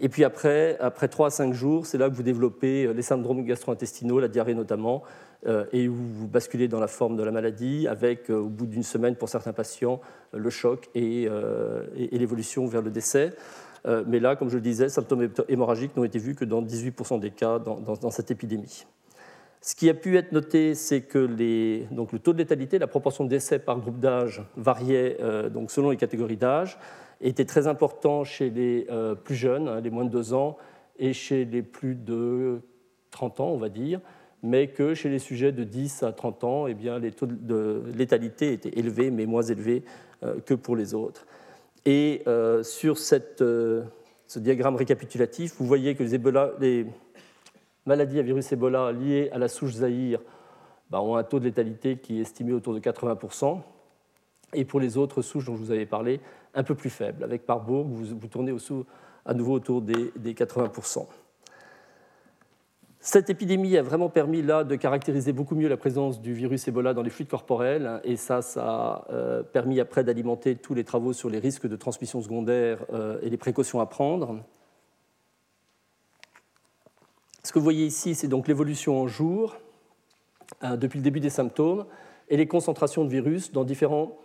Et puis après, après 3 à 5 jours, c'est là que vous développez euh, les syndromes gastro-intestinaux, la diarrhée notamment, euh, et où vous basculez dans la forme de la maladie, avec euh, au bout d'une semaine pour certains patients le choc et, l'évolution vers le décès. mais là, comme je le disais, symptômes hémorragiques n'ont été vus que dans 18% des cas dans, cette épidémie. Ce qui a pu être noté, c'est que le taux de létalité, la proportion de décès par groupe d'âge variait donc selon les catégories d'âge était très important chez les euh, plus jeunes, hein, les moins de 2 ans, et chez les plus de 30 ans, on va dire, mais que chez les sujets de 10 à 30 ans, eh bien, les taux de létalité étaient élevés, mais moins élevés euh, que pour les autres. Et euh, sur ce diagramme récapitulatif, vous voyez que les, les, maladies à virus Ebola liées à la souche Zahir bah, ont un taux de létalité qui est estimé autour de 80%. Et pour les autres souches dont je vous avais parlé, un peu plus faible. Avec Parbourg, vous, vous tournez à nouveau autour des, 80%. Cette épidémie a vraiment permis là de caractériser beaucoup mieux la présence du virus Ebola dans les fluides corporels et ça, ça a euh, permis après d'alimenter tous les travaux sur les risques de transmission secondaire euh, et les précautions à prendre. Ce que vous voyez ici, c'est donc l'évolution en jours euh, depuis le début des symptômes et les concentrations de virus dans différents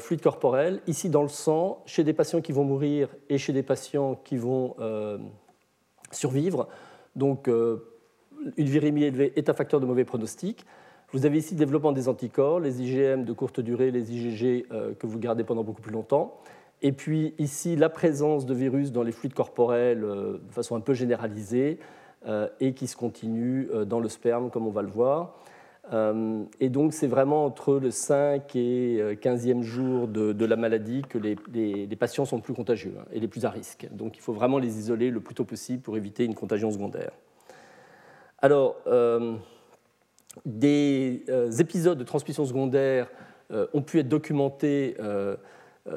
fluides corporels, ici dans le sang, chez des patients qui vont mourir et chez des patients qui vont survivre. Donc, une virémie élevée est un facteur de mauvais pronostic. Vous avez ici le développement des anticorps, les IgM de courte durée, les IgG euh, que vous gardez pendant beaucoup plus longtemps. Et puis ici, la présence de virus dans les fluides corporels euh, de façon un peu généralisée euh, et qui se continue dans le sperme, comme on va le voir. et donc, c'est vraiment entre le 5 et 15e jour de, la maladie que les, les, patients sont plus contagieux hein, et les plus à risque. Donc, il faut vraiment les isoler le plus tôt possible pour éviter une contagion secondaire. Alors, euh, des euh, épisodes de transmission secondaire euh, ont pu être documentés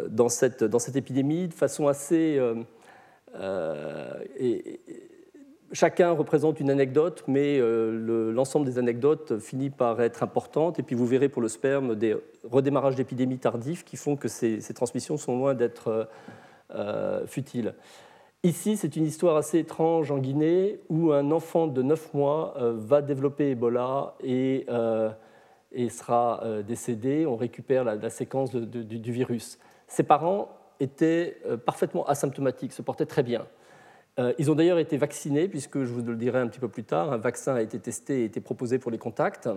dans cette, épidémie de façon assez... chacun représente une anecdote, mais l'ensemble des anecdotes finit par être importante. Et puis vous verrez pour le sperme des redémarrages d'épidémies tardifs qui font que ces, transmissions sont loin d'être futiles. Ici, c'est une histoire assez étrange en Guinée où un enfant de 9 mois euh, va développer Ebola et, euh, sera euh, décédé. On récupère la, séquence du, virus. Ses parents étaient parfaitement asymptomatiques, se portaient très bien. Ils ont d'ailleurs été vaccinés, puisque je vous le dirai un petit peu plus tard, un vaccin a été testé et été proposé pour les contacts.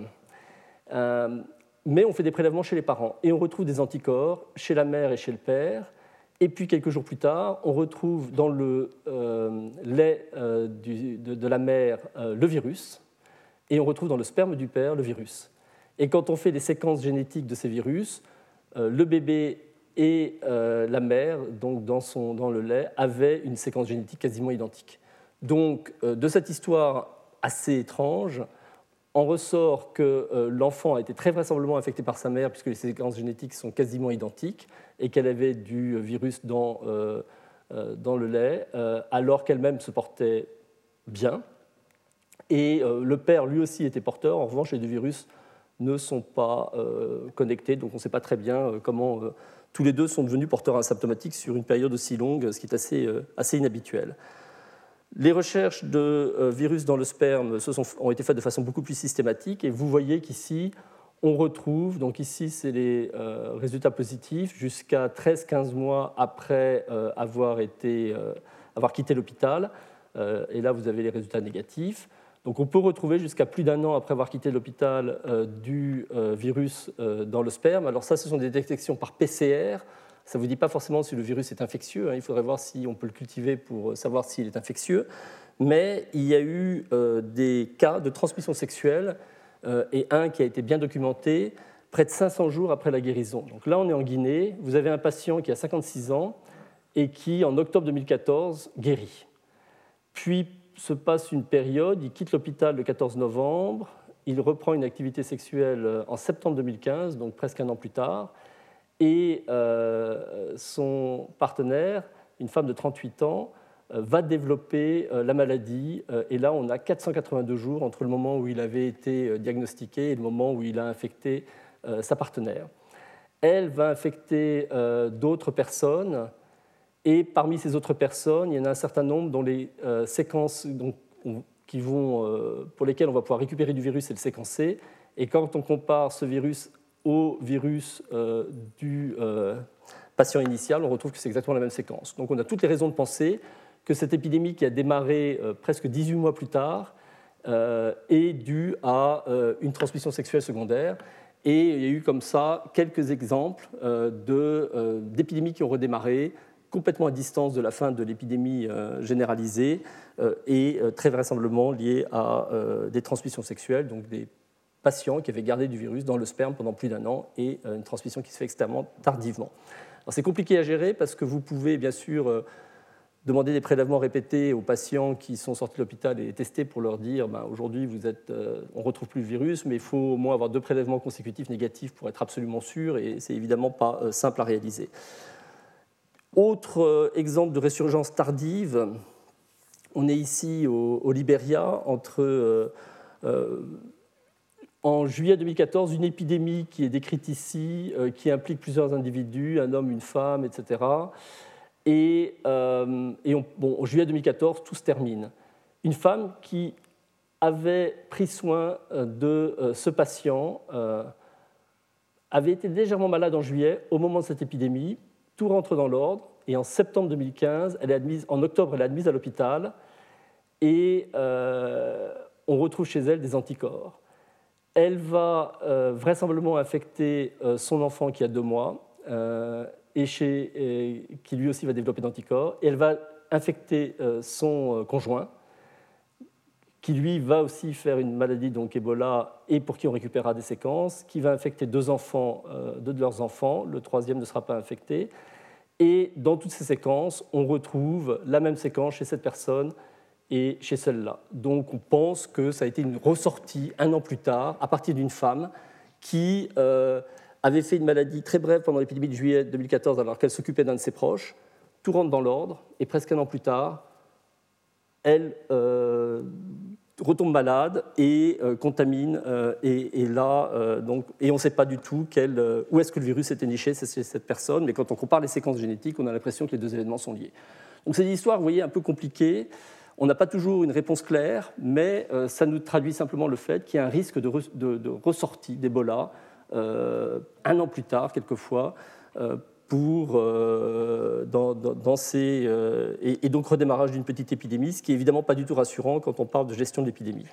mais on fait des prélèvements chez les parents et on retrouve des anticorps chez la mère et chez le père et puis quelques jours plus tard, on retrouve dans le euh, lait euh, de, la mère euh, le virus, et on retrouve dans le sperme du père le virus. Et quand on fait des séquences génétiques de ces virus, le bébé et la mère, donc dans, le lait, avaient une séquence génétique quasiment identique. Donc de cette histoire assez étrange, en ressort que euh, l'enfant a été très vraisemblablement infecté par sa mère, puisque les séquences génétiques sont quasiment identiques, et qu'elle avait du virus euh, euh, dans le lait, alors qu'elle-même se portait bien. Et le père, lui aussi, était porteur. En revanche, les deux virus ne sont pas connectés, donc on ne sait pas très bien comment tous les deux sont devenus porteurs asymptomatiques sur une période aussi longue, ce qui est assez, assez inhabituel. Les recherches de euh, virus dans le sperme ont été faites de façon beaucoup plus systématique et vous voyez qu'ici, on retrouve, donc ici c'est les euh, résultats positifs, jusqu'à 13-15 mois après euh, avoir, été, avoir quitté l'hôpital. et là, vous avez les résultats négatifs. Donc on peut retrouver jusqu'à plus d'un an après avoir quitté l'hôpital du virus dans le sperme. Alors ça, ce sont des détections par PCR. Ça ne vous dit pas forcément si le virus est infectieux. Hein. Il faudrait voir si on peut le cultiver pour savoir s'il est infectieux. Mais il y a eu euh, des cas de transmission sexuelle euh, et un qui a été bien documenté près de 500 jours après la guérison. Donc là, on est en Guinée. Vous avez un patient qui a 56 ans et qui, en octobre 2014, guérit. Puis se passe une période, il quitte l'hôpital le 14 novembre, il reprend une activité sexuelle euh, en septembre 2015, donc presque un an plus tard, et euh, son partenaire, une femme de 38 ans, euh, va développer la maladie. et là, on a 482 jours entre le moment où il avait été diagnostiqué et le moment où il a infecté sa partenaire. Elle va infecter d'autres personnes. Et parmi ces autres personnes, il y en a un certain nombre dont les séquences qui vont, pour lesquelles on va pouvoir récupérer du virus et le séquencer. Et quand on compare ce virus au virus euh, du euh, patient initial, on retrouve que c'est exactement la même séquence. Donc on a toutes les raisons de penser que cette épidémie qui a démarré euh, presque 18 mois plus tard est due à une transmission sexuelle secondaire. Et il y a eu comme ça quelques exemples d'épidémies qui ont redémarré complètement à distance de la fin de l'épidémie généralisée et très vraisemblablement liées à des transmissions sexuelles, donc des patients qui avaient gardé du virus dans le sperme pendant plus d'un an et euh, une transmission qui se fait extrêmement tardivement. C'est compliqué à gérer parce que vous pouvez bien sûr euh, demander des prélèvements répétés aux patients qui sont sortis de l'hôpital et tester pour leur dire ben, aujourd'hui vous êtes, euh, on ne retrouve plus le virus, mais il faut au moins avoir deux prélèvements consécutifs négatifs pour être absolument sûr et c'est évidemment pas simple à réaliser. Autre exemple de résurgence tardive, on est ici au, au Libéria, entre en juillet 2014 une épidémie qui est décrite ici, euh, qui implique plusieurs individus, un homme, une femme, etc. Et, euh, bon, en juillet 2014, tout se termine. Une femme qui avait pris soin euh, de ce patient avait été légèrement malade en juillet au moment de cette épidémie. Tout rentre dans l'ordre. Et en septembre 2015, elle est admise, en octobre, elle est admise à l'hôpital. Et on retrouve chez elle des anticorps. Elle va euh, vraisemblablement infecter euh, son enfant qui a deux mois euh, et, qui lui aussi va développer d'anticorps. Et elle va infecter son conjoint qui lui va aussi faire une maladie, donc Ebola, et pour qui on récupérera des séquences, qui va infecter deux enfants, deux de leurs enfants, le troisième ne sera pas infecté. Et dans toutes ces séquences, on retrouve la même séquence chez cette personne et chez celle-là. Donc on pense que ça a été une ressortie un an plus tard, à partir d'une femme qui euh, avait fait une maladie très brève pendant l'épidémie de juillet 2014 alors qu'elle s'occupait d'un de ses proches. Tout rentre dans l'ordre et presque un an plus tard, elle euh, retombe malade et euh, contamine. Et, là, donc, et on ne sait pas du tout où est-ce que le virus était niché chez cette personne. Mais quand on compare les séquences génétiques, on a l'impression que les deux événements sont liés. Donc c'est une histoire, vous voyez, un peu compliquée. On n'a pas toujours une réponse claire, mais euh, ça nous traduit simplement le fait qu'il y a un risque de, ressortie d'Ebola euh, un an plus tard, quelquefois, euh, pour, dans, ces, et, donc redémarrage d'une petite épidémie, ce qui est évidemment pas du tout rassurant quand on parle de gestion de l'épidémie.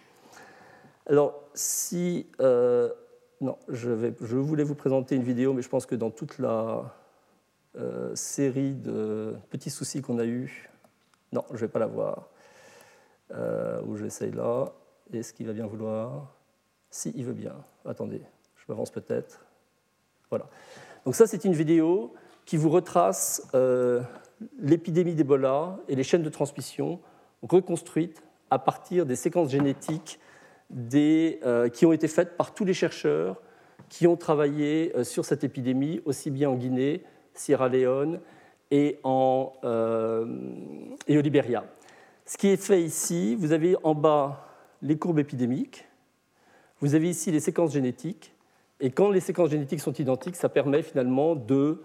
Alors, si. non, je, voulais vous présenter une vidéo, mais je pense que dans toute la série de petits soucis qu'on a eus, non, je ne vais pas la voir euh, où j'essaye là. Est-ce qu'il va bien vouloir? Si, il veut bien. Attendez, je m'avance peut-être. Voilà. Donc ça, c'est une vidéo qui vous retrace euh, l'épidémie d'Ebola et les chaînes de transmission reconstruites à partir des séquences génétiques euh, qui ont été faites par tous les chercheurs qui ont travaillé euh, sur cette épidémie, aussi bien en Guinée, Sierra Leone et, en, et au Libéria. Ce qui est fait ici, vous avez en bas les courbes épidémiques, vous avez ici les séquences génétiques, et quand les séquences génétiques sont identiques, ça permet finalement de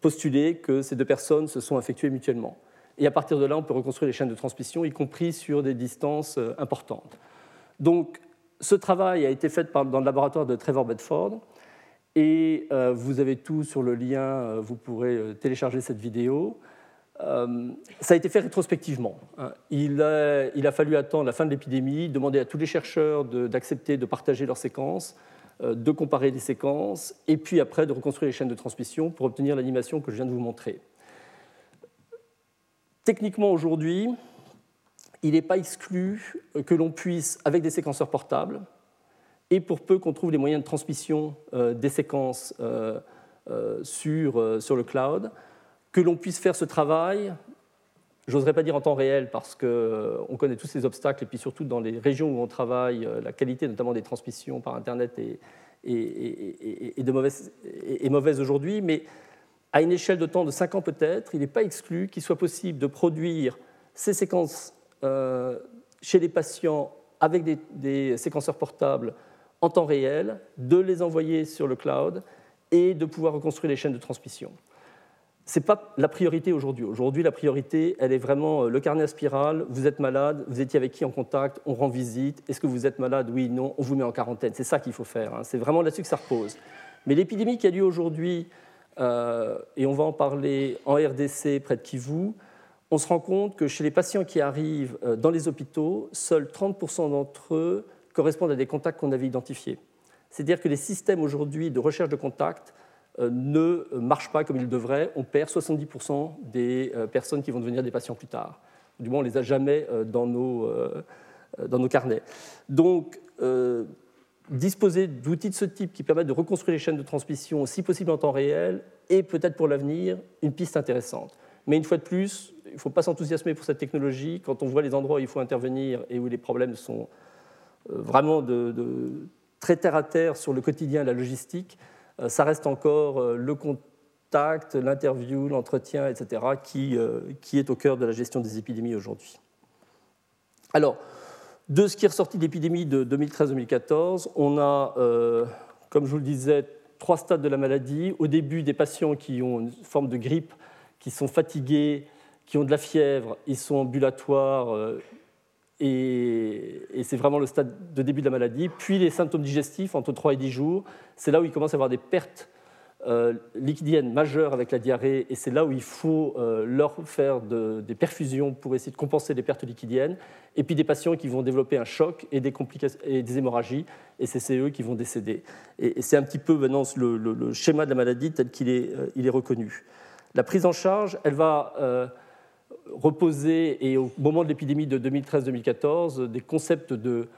postuler que ces deux personnes se sont infectuées mutuellement. Et à partir de là, on peut reconstruire les chaînes de transmission, y compris sur des distances euh, importantes. Donc, ce travail a été fait dans le laboratoire de Trevor Bedford, et euh, vous avez tout sur le lien, vous pourrez télécharger cette vidéo. Euh, ça a été fait rétrospectivement. Hein. Il a, fallu attendre la fin de l'épidémie, demander à tous les chercheurs d'accepter de, partager leurs séquences, euh, de comparer les séquences, et puis après de reconstruire les chaînes de transmission pour obtenir l'animation que je viens de vous montrer. Techniquement, aujourd'hui, il n'est pas exclu que l'on puisse, avec des séquenceurs portables, et pour peu qu'on trouve les moyens de transmission euh, des séquences sur, sur le cloud, que l'on puisse faire ce travail, j'oserais pas dire en temps réel parce qu'on euh, connaît tous ces obstacles et puis surtout dans les régions où on travaille, euh, la qualité notamment des transmissions par Internet est, mauvaise, aujourd'hui, mais à une échelle de temps de 5 ans peut-être, il n'est pas exclu qu'il soit possible de produire ces séquences euh, chez les patients avec des, séquenceurs portables en temps réel, de les envoyer sur le cloud et de pouvoir reconstruire les chaînes de transmission n'est pas la priorité aujourd'hui. Aujourd'hui, la priorité, elle est vraiment euh, le carnet à spirale. Vous êtes malade, vous étiez avec qui en contact, on rend visite. Est-ce que vous êtes malade? Oui, non, on vous met en quarantaine. C'est ça qu'il faut faire. Hein. C'est vraiment là-dessus que ça repose. Mais l'épidémie qui a lieu aujourd'hui, euh, et on va en parler en RDC près de Kivu, on se rend compte que chez les patients qui arrivent euh, dans les hôpitaux, seuls 30% d'entre eux correspondent à des contacts qu'on avait identifiés. C'est-à-dire que les systèmes aujourd'hui de recherche de contacts ne marche pas comme il devrait. On perd 70% des euh, personnes qui vont devenir des patients plus tard. Du moins, on ne les a jamais euh, dans nos, dans nos carnets. Donc, disposer d'outils de ce type qui permettent de reconstruire les chaînes de transmission, si possible en temps réel, est peut-être pour l'avenir une piste intéressante. Mais une fois de plus, il ne faut pas s'enthousiasmer pour cette technologie. Quand on voit les endroits où il faut intervenir et où les problèmes sont vraiment de, de très terre à terre sur le quotidien et la logistique, euh, ça reste encore euh, contact, l'interview, l'entretien, etc., qui, qui est au cœur de la gestion des épidémies aujourd'hui. Alors, de ce qui est ressorti de l'épidémie de 2013-2014, on a, comme je vous le disais, trois stades de la maladie. Au début, des patients qui ont une forme de grippe, qui sont fatigués, qui ont de la fièvre, ils sont ambulatoires, euh, et, c'est vraiment le stade de début de la maladie. Puis les symptômes digestifs, entre 3 et 10 jours, c'est là où il commence à avoir des pertes euh, liquidiennes majeures avec la diarrhée, et c'est là où il faut euh, leur faire des perfusions pour essayer de compenser les pertes liquidiennes. Et puis des patients qui vont développer un choc et des, complications, et des hémorragies, et c'est eux qui vont décéder. Et, c'est un petit peu maintenant le, schéma de la maladie tel qu'il est, il est reconnu. La prise en charge, elle va reposer, et au moment de l'épidémie de 2013-2014, des concepts de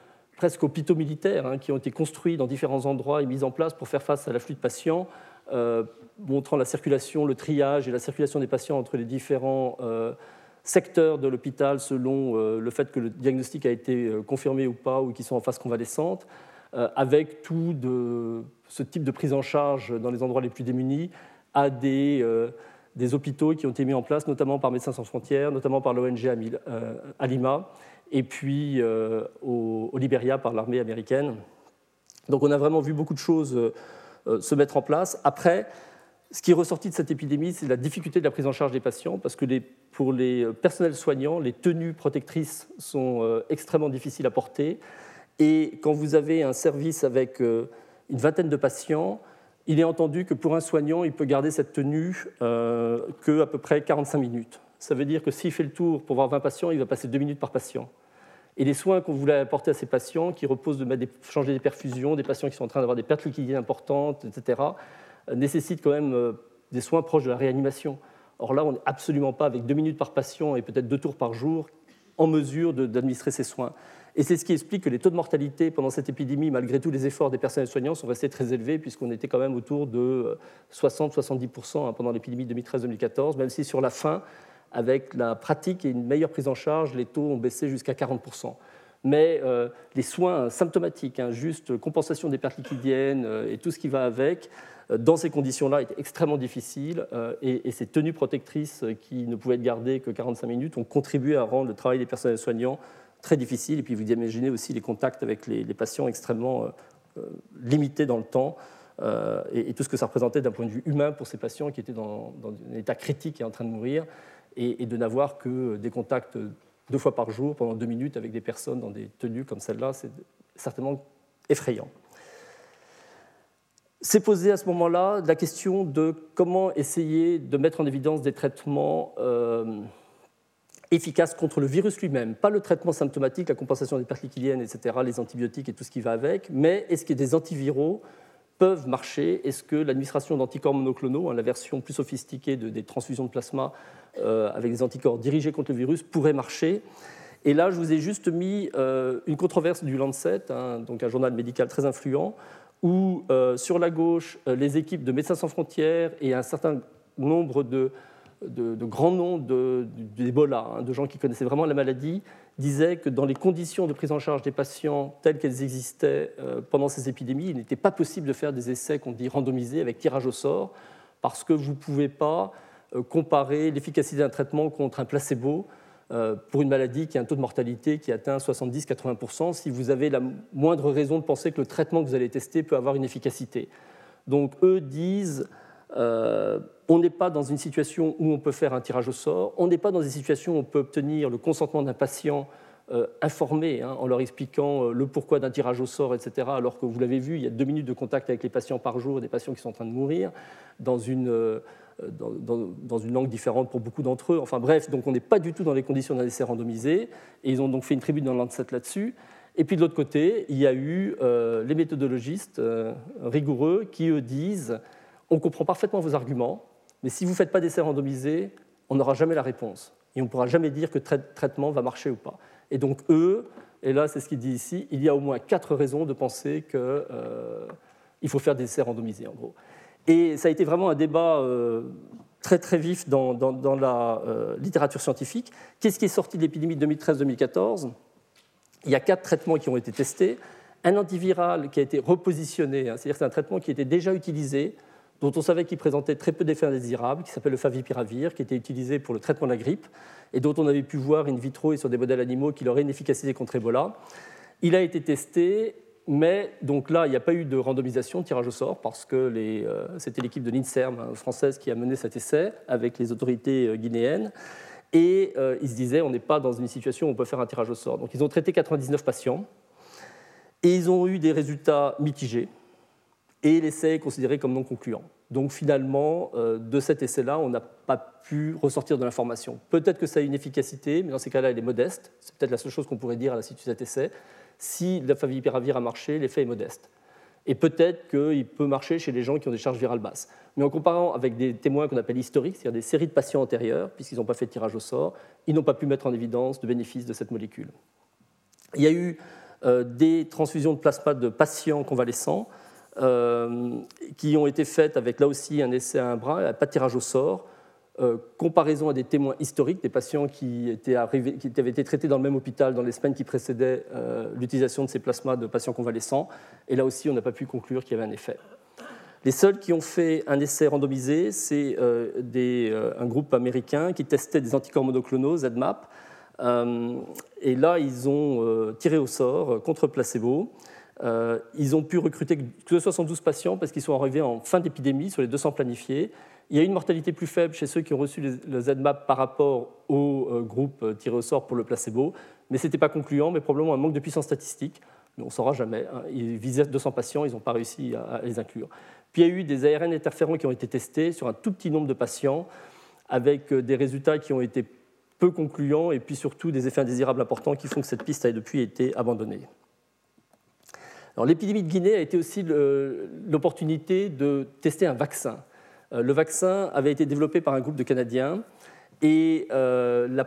presque hôpitaux militaires hein, qui ont été construits dans différents endroits et mis en place pour faire face à l'afflux de patients, euh, montrant la circulation, le triage et la circulation des patients entre les différents euh, secteurs de l'hôpital selon euh, le fait que le diagnostic a été confirmé ou pas, ou qu'ils sont en phase convalescente, avec tout ce type de prise en charge dans les endroits les plus démunis à des des hôpitaux qui ont été mis en place, notamment par Médecins sans frontières, notamment par l'ONG euh, à Lima, et puis euh, au, Liberia par l'armée américaine. Donc on a vraiment vu beaucoup de choses euh, se mettre en place. Après, ce qui est ressorti de cette épidémie, c'est la difficulté de la prise en charge des patients, parce que pour les personnels soignants, les tenues protectrices sont extrêmement difficiles à porter. Et quand vous avez un service avec une vingtaine de patients, il est entendu que pour un soignant, il peut garder cette tenue euh, que à peu près 45 minutes. Ça veut dire que s'il fait le tour pour voir 20 patients, il va passer 2 minutes par patient. Et les soins qu'on voulait apporter à ces patients, qui reposent de changer des perfusions, des patients qui sont en train d'avoir des pertes liquidiennes importantes, etc., euh, nécessitent quand même euh, des soins proches de la réanimation. Or là, on n'est absolument pas, avec 2 minutes par patient et peut-être 2 tours par jour, en mesure d'administrer ces soins. Et c'est ce qui explique que les taux de mortalité pendant cette épidémie, malgré tous les efforts des personnels soignants, sont restés très élevés, puisqu'on était quand même autour de 60-70% euh, hein, pendant l'épidémie 2013-2014, même si sur la fin, avec la pratique et une meilleure prise en charge, les taux ont baissé jusqu'à 40%. Mais euh, les soins symptomatiques, hein, juste compensation des pertes liquidiennes euh, et tout ce qui va avec, dans ces conditions-là, étaient extrêmement difficiles. et, et, ces tenues protectrices qui ne pouvaient être gardées que 45 minutes ont contribué à rendre le travail des personnels soignants très difficile. Et puis vous imaginez aussi les contacts avec les, patients extrêmement euh, euh, limités dans le temps euh, et, tout ce que ça représentait d'un point de vue humain pour ces patients qui étaient dans, un état critique et en train de mourir, et, de n'avoir que des contacts deux fois par jour pendant deux minutes avec des personnes dans des tenues comme celle-là, c'est certainement effrayant. C'est posé à ce moment-là la question de comment essayer de mettre en évidence des traitements efficace contre le virus lui-même, pas le traitement symptomatique, la compensation des pertes liquidiennes, etc., les antibiotiques et tout ce qui va avec, mais est-ce que des antiviraux peuvent marcher? Est-ce que l'administration d'anticorps monoclonaux, hein, la version plus sophistiquée des transfusions de plasma euh, avec des anticorps dirigés contre le virus, pourrait marcher? Et là, je vous ai juste mis euh, une controverse du Lancet, hein, donc un journal médical très influent, où euh, sur la gauche, les équipes de Médecins sans frontières et un certain nombre de de, grands noms d'Ebola, hein, de gens qui connaissaient vraiment la maladie, disaient que dans les conditions de prise en charge des patients telles qu'elles existaient euh, pendant ces épidémies, il n'était pas possible de faire des essais qu'on dit randomisés avec tirage au sort, parce que vous ne pouvez pas euh, comparer l'efficacité d'un traitement contre un placebo euh, pour une maladie qui a un taux de mortalité qui atteint 70-80%, si vous avez la moindre raison de penser que le traitement que vous allez tester peut avoir une efficacité. Donc eux disent euh, on n'est pas dans une situation où on peut faire un tirage au sort, on n'est pas dans une situation où on peut obtenir le consentement d'un patient euh, informé hein, en leur expliquant euh, le pourquoi d'un tirage au sort, etc. Alors que vous l'avez vu, il y a deux minutes de contact avec les patients par jour, des patients qui sont en train de mourir, dans une, dans, une langue différente pour beaucoup d'entre eux. Enfin bref, donc on n'est pas du tout dans les conditions d'un essai randomisé, et ils ont donc fait une tribune dans Lancet là-dessus. Et puis de l'autre côté, il y a eu les méthodologistes rigoureux qui, eux, disent on comprend parfaitement vos arguments, mais si vous ne faites pas d'essais randomisés, on n'aura jamais la réponse. Et on ne pourra jamais dire que le traitement va marcher ou pas. Et donc eux, et là c'est ce qu'il dit ici, il y a au moins quatre raisons de penser qu'il euh, faut faire des essais randomisés en gros. Et ça a été vraiment un débat euh, très très vif dans, la euh, littérature scientifique. Qu'est-ce qui est sorti de l'épidémie de 2013-2014 Il y a quatre traitements qui ont été testés. Un antiviral qui a été repositionné, hein, c'est-à-dire c'est un traitement qui était déjà utilisé dont on savait qu'il présentait très peu d'effets indésirables, qui s'appelle le favipiravir, qui était utilisé pour le traitement de la grippe, et dont on avait pu voir in vitro et sur des modèles animaux qu'il aurait une efficacité contre Ebola. Il a été testé, mais donc là, il n'y a pas eu de randomisation, de tirage au sort, parce que euh, c'était l'équipe de l'INSERM hein, française qui a mené cet essai avec les autorités euh, guinéennes. Et euh, ils se disaient, on n'est pas dans une situation où on peut faire un tirage au sort. Donc ils ont traité 99 patients, et ils ont eu des résultats mitigés, et l'essai est considéré comme non concluant. Donc finalement, de cet essai-là, on n'a pas pu ressortir de l'information. Peut-être que ça a une efficacité, mais dans ces cas-là, elle est modeste. C'est peut-être la seule chose qu'on pourrait dire à la suite de cet essai si la favipiravir a marché, l'effet est modeste. Et peut-être qu'il peut marcher chez les gens qui ont des charges virales basses. Mais en comparant avec des témoins qu'on appelle historiques, c'est-à-dire des séries de patients antérieurs, puisqu'ils n'ont pas fait de tirage au sort, ils n'ont pas pu mettre en évidence de bénéfices de cette molécule. Il y a eu euh, des transfusions de plasma de patients convalescents euh, qui ont été faites avec là aussi un essai à un bras, pas de tirage au sort, euh, comparaison à des témoins historiques, des patients qui, avaient été traités dans le même hôpital dans les semaines qui précédaient euh, l'utilisation de ces plasmas de patients convalescents. Et là aussi, on n'a pas pu conclure qu'il y avait un effet. Les seuls qui ont fait un essai randomisé, c'est euh, un groupe américain qui testait des anticorps monoclonaux, ZMAP. et là, ils ont tiré au sort contre placebo. Ils ont pu recruter que 72 patients parce qu'ils sont arrivés en fin d'épidémie sur les 200 planifiés. Il y a une mortalité plus faible chez ceux qui ont reçu le ZMAP par rapport au euh, groupe euh, tiré au sort pour le placebo, mais ce n'était pas concluant, mais probablement un manque de puissance statistique. on ne saura jamais. Hein. Ils visaient 200 patients, ils n'ont pas réussi à les inclure. Puis il y a eu des ARN interférents qui ont été testés sur un tout petit nombre de patients, avec euh, des résultats qui ont été peu concluants et puis surtout des effets indésirables importants qui font que cette piste a depuis été abandonnée. L'épidémie de Guinée a été aussi l'opportunité de tester un vaccin. Euh, le vaccin avait été développé par un groupe de Canadiens et euh, la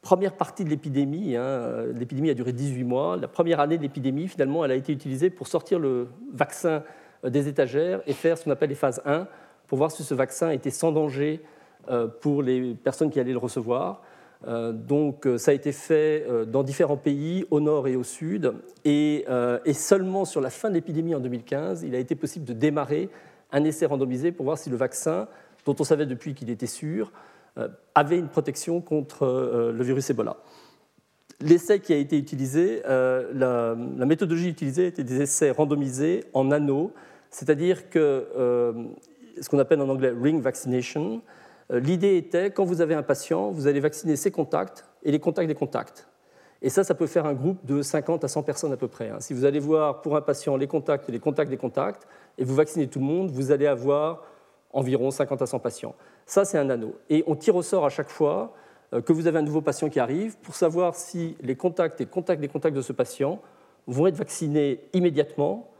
première partie de l'épidémie, hein, euh, l'épidémie a duré 18 mois, la première année de l'épidémie, finalement, elle a été utilisée pour sortir le vaccin des étagères et faire ce qu'on appelle les phases 1 pour voir si ce vaccin était sans danger pour les personnes qui allaient le recevoir. Donc ça a été fait dans différents pays, au nord et au sud, et, seulement sur la fin de l'épidémie en 2015, il a été possible de démarrer un essai randomisé pour voir si le vaccin, dont on savait depuis qu'il était sûr, euh, avait une protection contre euh, le virus Ebola. L'essai qui a été utilisé, euh, la, méthodologie utilisée était des essais randomisés en anneaux, c'est-à-dire que ce qu'on appelle en anglais ring vaccination. L'idée était, quand vous avez un patient, vous allez vacciner ses contacts et les contacts des contacts. Et ça, ça peut faire un groupe de 50 à 100 personnes à peu près. Hein. Si vous allez voir pour un patient les contacts et les contacts des contacts, et vous vaccinez tout le monde, vous allez avoir environ 50 à 100 patients. Ça, c'est un anneau. Et on tire au sort à chaque fois euh, que vous avez un nouveau patient qui arrive pour savoir si les contacts et contacts des contacts de ce patient vont être vaccinés immédiatement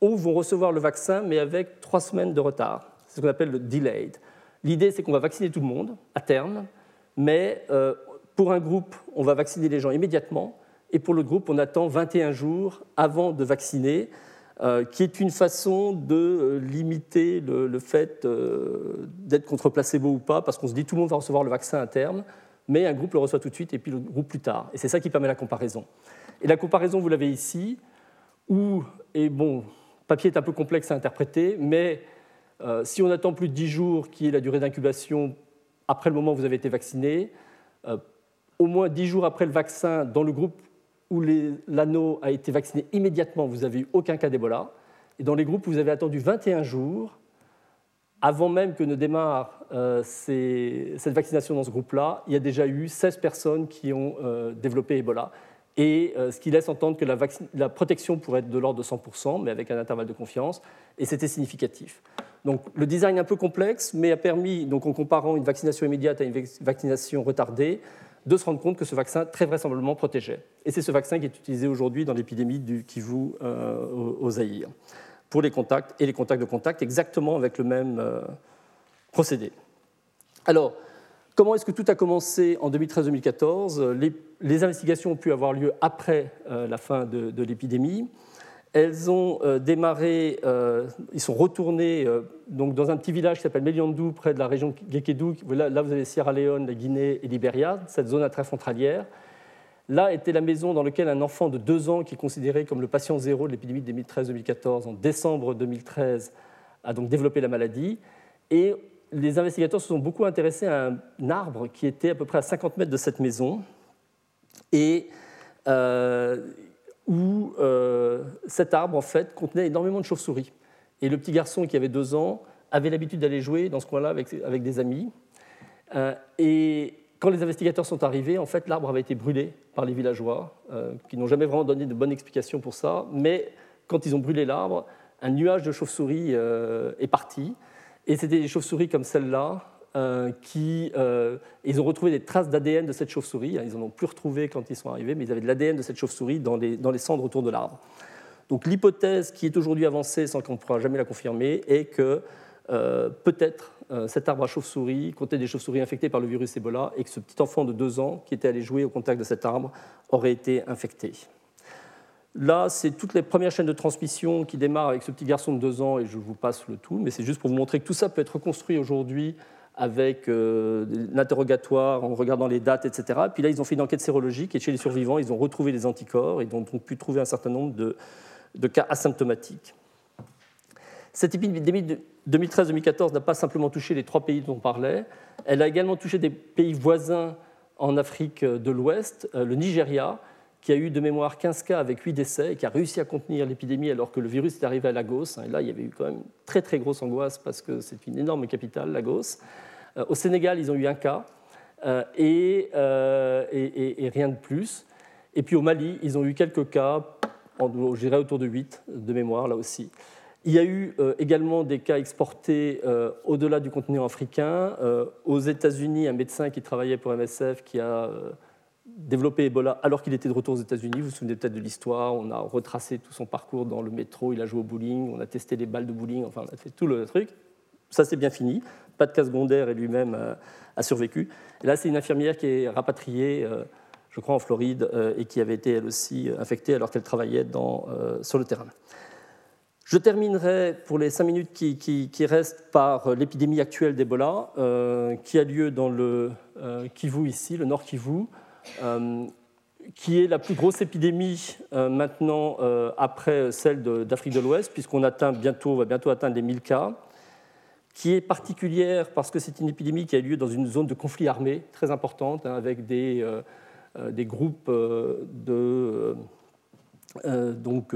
ou vont recevoir le vaccin, mais avec trois semaines de retard. C'est ce qu'on appelle le delayed. L'idée, c'est qu'on va vacciner tout le monde à terme, mais euh, pour un groupe, on va vacciner les gens immédiatement, et pour le groupe, on attend 21 jours avant de vacciner, euh, qui est une façon de euh, limiter le, fait d'être contre placebo ou pas, parce qu'on se dit tout le monde va recevoir le vaccin à terme, mais un groupe le reçoit tout de suite et puis le groupe plus tard. Et c'est ça qui permet la comparaison. Et la comparaison, vous l'avez ici, où, et bon, papier est un peu complexe à interpréter, mais si on attend plus de 10 jours, qui est la durée d'incubation après le moment où vous avez été vacciné, au moins 10 jours après le vaccin, dans le groupe où l'anneau a été vacciné immédiatement, vous n'avez eu aucun cas d'Ebola. Et dans les groupes où vous avez attendu 21 jours, avant même que ne démarre euh, cette vaccination dans ce groupe-là, il y a déjà eu 16 personnes qui ont euh, développé Ebola. Et euh, ce qui laisse entendre que la, protection pourrait être de l'ordre de 100%, mais avec un intervalle de confiance, et c'était significatif. Donc le design un peu complexe, mais a permis, donc en comparant une vaccination immédiate à une vaccination retardée, de se rendre compte que ce vaccin très vraisemblablement protégeait. Et c'est ce vaccin qui est utilisé aujourd'hui dans l'épidémie du kivu euh, au pour les contacts et les contacts de contact, exactement avec le même euh, procédé. Alors, comment est-ce que tout a commencé en 2013-2014 les, les, investigations ont pu avoir lieu après euh, la fin de l'épidémie. Elles ont euh, démarré, euh, ils sont retournés euh, donc dans un petit village qui s'appelle Meliandou, près de la région Gekedou. Là, vous avez Sierra Leone, la Guinée et Libéria, cette zone à très frontalière. Là était la maison dans laquelle un enfant de deux ans, qui est considéré comme le patient zéro de l'épidémie de 2013-2014, en décembre 2013, a donc développé la maladie. Et les investigateurs se sont beaucoup intéressés à un arbre qui était à peu près à 50 mètres de cette maison et où cet arbre en fait contenait énormément de chauves-souris. Et le petit garçon qui avait deux ans avait l'habitude d'aller jouer dans ce coin-là avec, avec, des amis. et quand les investigateurs sont arrivés, en fait, l'arbre avait été brûlé par les villageois, euh, qui n'ont jamais vraiment donné de bonne explication pour ça. Mais quand ils ont brûlé l'arbre, un nuage de chauves-souris euh, est parti. Et c'était des chauves-souris comme celle-là euh, qui. ils ont retrouvé des traces d'ADN de cette chauve-souris. Ils n'en ont plus retrouvé quand ils sont arrivés, mais ils avaient de l'ADN de cette chauve-souris dans les, cendres autour de l'arbre. Donc l'hypothèse qui est aujourd'hui avancée, sans qu'on ne pourra jamais la confirmer, est que peut-être euh, cet arbre à chauve-souris comptait des chauves-souris infectées par le virus Ebola et que ce petit enfant de deux ans qui était allé jouer au contact de cet arbre aurait été infecté. Là, c'est toutes les premières chaînes de transmission qui démarrent avec ce petit garçon de deux ans et je vous passe le tout, mais c'est juste pour vous montrer que tout ça peut être reconstruit aujourd'hui avec euh, l'interrogatoire, en regardant les dates, etc. Puis là, ils ont fait une enquête sérologique et chez les survivants, ils ont retrouvé des anticorps et ont donc pu trouver un certain nombre de cas asymptomatiques. Cette épidémie de 2013-2014 n'a pas simplement touché les trois pays dont on parlait, elle a également touché des pays voisins en Afrique de l'Ouest, euh, le Nigeria, qui a eu de mémoire 15 cas avec 8 décès et qui a réussi à contenir l'épidémie alors que le virus est arrivé à Lagos. Et là, il y avait eu quand même très très grosse angoisse parce que c'est une énorme capitale, Lagos. Euh, au Sénégal, ils ont eu un cas euh, et, et, rien de plus. Et puis au Mali, ils ont eu quelques cas, je dirais autour de 8 de mémoire là aussi. Il y a eu euh, également des cas exportés euh, au-delà du continent africain. Euh, aux États-Unis, un médecin qui travaillait pour MSF qui a développé Ebola alors qu'il était de retour aux États-Unis. Vous vous souvenez peut-être de l'histoire. On a retracé tout son parcours dans le métro. Il a joué au bowling. On a testé les balles de bowling. Enfin, on a fait tout le truc. Ça, c'est bien fini. Pas de cas secondaire et lui-même a survécu. Et là, c'est une infirmière qui est rapatriée, je crois, en Floride et qui avait été elle aussi infectée alors qu'elle travaillait dans, sur le terrain. Je terminerai pour les cinq minutes qui, restent par l'épidémie actuelle d'Ebola, euh, qui a lieu dans le euh, Kivu ici, le nord Kivu, euh, qui est la plus grosse épidémie maintenant après celle d'Afrique de, l'Ouest, puisqu'on atteint bientôt, va bientôt atteindre les 1000 cas, qui est particulière parce que c'est une épidémie qui a lieu dans une zone de conflit armé très importante, hein, avec des, des groupes de donc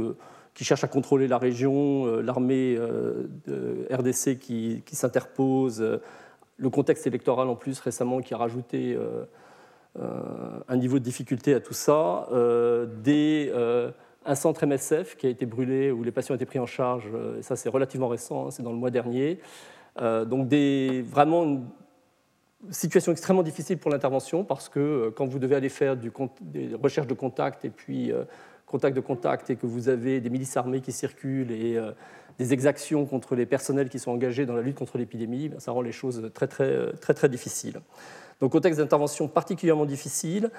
qui cherche à contrôler la région, euh, l'armée euh, RDC qui, s'interpose, euh, le contexte électoral en plus récemment qui a rajouté un niveau de difficulté à tout ça, des, un centre MSF qui a été brûlé où les patients été pris en charge, et ça c'est relativement récent, hein, c'est dans le mois dernier. donc des, vraiment une situation extrêmement difficile pour l'intervention parce que quand vous devez aller faire des recherches de contact et puis contact de contact et que vous avez des milices armées qui circulent et euh, des exactions contre les personnels qui sont engagés dans la lutte contre l'épidémie, ben, ça rend les choses très très, très, très difficiles. Donc contexte d'intervention particulièrement difficile,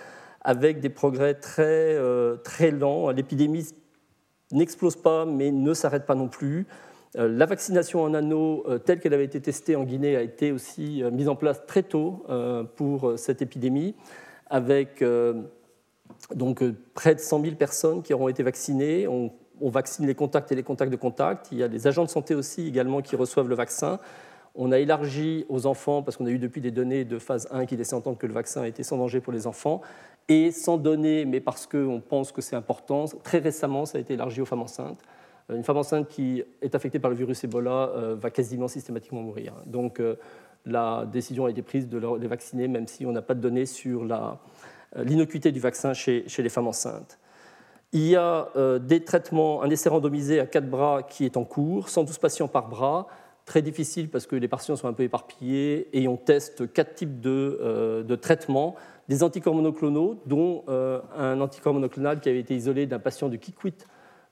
avec des progrès très, euh, très lents. L'épidémie n'explose pas, mais ne s'arrête pas non plus. Euh, la vaccination en anneau, telle qu'elle avait été testée en Guinée, a été aussi mise en place très tôt pour cette épidémie, avec donc euh, près de 100 000 personnes qui auront été vaccinées. On, vaccine les contacts et les contacts de contact. Il y a des agents de santé aussi également qui reçoivent le vaccin. On a élargi aux enfants, parce qu'on a eu depuis des données de phase 1 qui laissaient entendre que le vaccin était sans danger pour les enfants, et sans données, mais parce qu'on pense que c'est important, très récemment, ça a été élargi aux femmes enceintes. Euh, une femme enceinte qui est affectée par le virus Ebola euh, va quasiment systématiquement mourir. Donc la décision a été prise de les vacciner, même si on n'a pas de données sur euh, l'innocuité du vaccin chez, les femmes enceintes. Il y a euh, des traitements, un essai randomisé à quatre bras qui est en cours, 112 patients par bras, très difficile parce que les patients sont un peu éparpillés et on teste quatre types de, euh, traitements, des anticorps monoclonaux, dont un anticorps monoclonal qui avait été isolé d'un patient du Kikwit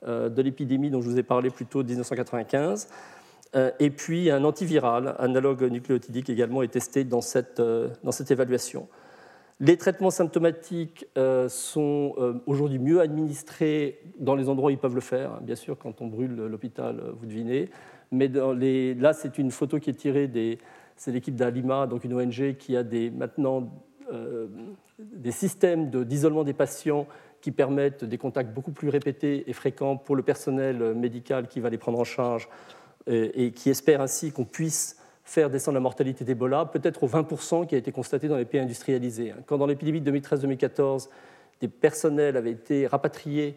de l'épidémie dont je vous ai parlé plus tôt, 1995. et puis un antiviral, analogue nucléotidique également, est testé dans cette, dans cette évaluation. Les traitements symptomatiques euh, sont euh, aujourd'hui mieux administrés dans les endroits où ils peuvent le faire. Bien sûr, quand on brûle l'hôpital, euh, vous devinez. Mais là, c'est une photo qui est tirée. C'est l'équipe d'Alima, donc une ONG qui a maintenant des systèmes d'isolement des patients qui permettent des contacts beaucoup plus répétés et fréquents pour le personnel médical qui va les prendre en charge et, qui espère ainsi qu'on puisse faire descendre la mortalité d'Ebola, peut-être au 20% qui a été constaté dans les pays industrialisés. Quand dans l'épidémie de 2013-2014, des personnels avaient été rapatriés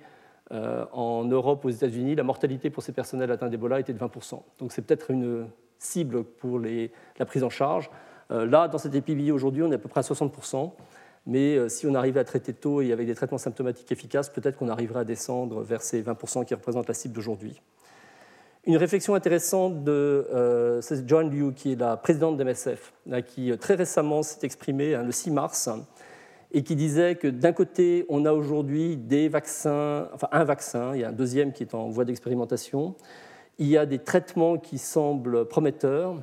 euh, en Europe, aux États-Unis, la mortalité pour ces personnels atteints d'Ebola était de 20%. Donc c'est peut-être une cible pour la prise en charge. Euh, là, dans cette épidémie aujourd'hui, on est à peu près à 60%. Mais euh, si on arrivait à traiter tôt et avec des traitements symptomatiques efficaces, peut-être qu'on arriverait à descendre vers ces 20% qui représentent la cible d'aujourd'hui. Une réflexion intéressante de Joanne Liu, qui est la présidente de MSF, qui très récemment s'est exprimée hein, le 6 mars, et qui disait que d'un côté, on a aujourd'hui des vaccins, enfin un vaccin, il y a un deuxième qui est en voie d'expérimentation, il y a des traitements qui semblent prometteurs,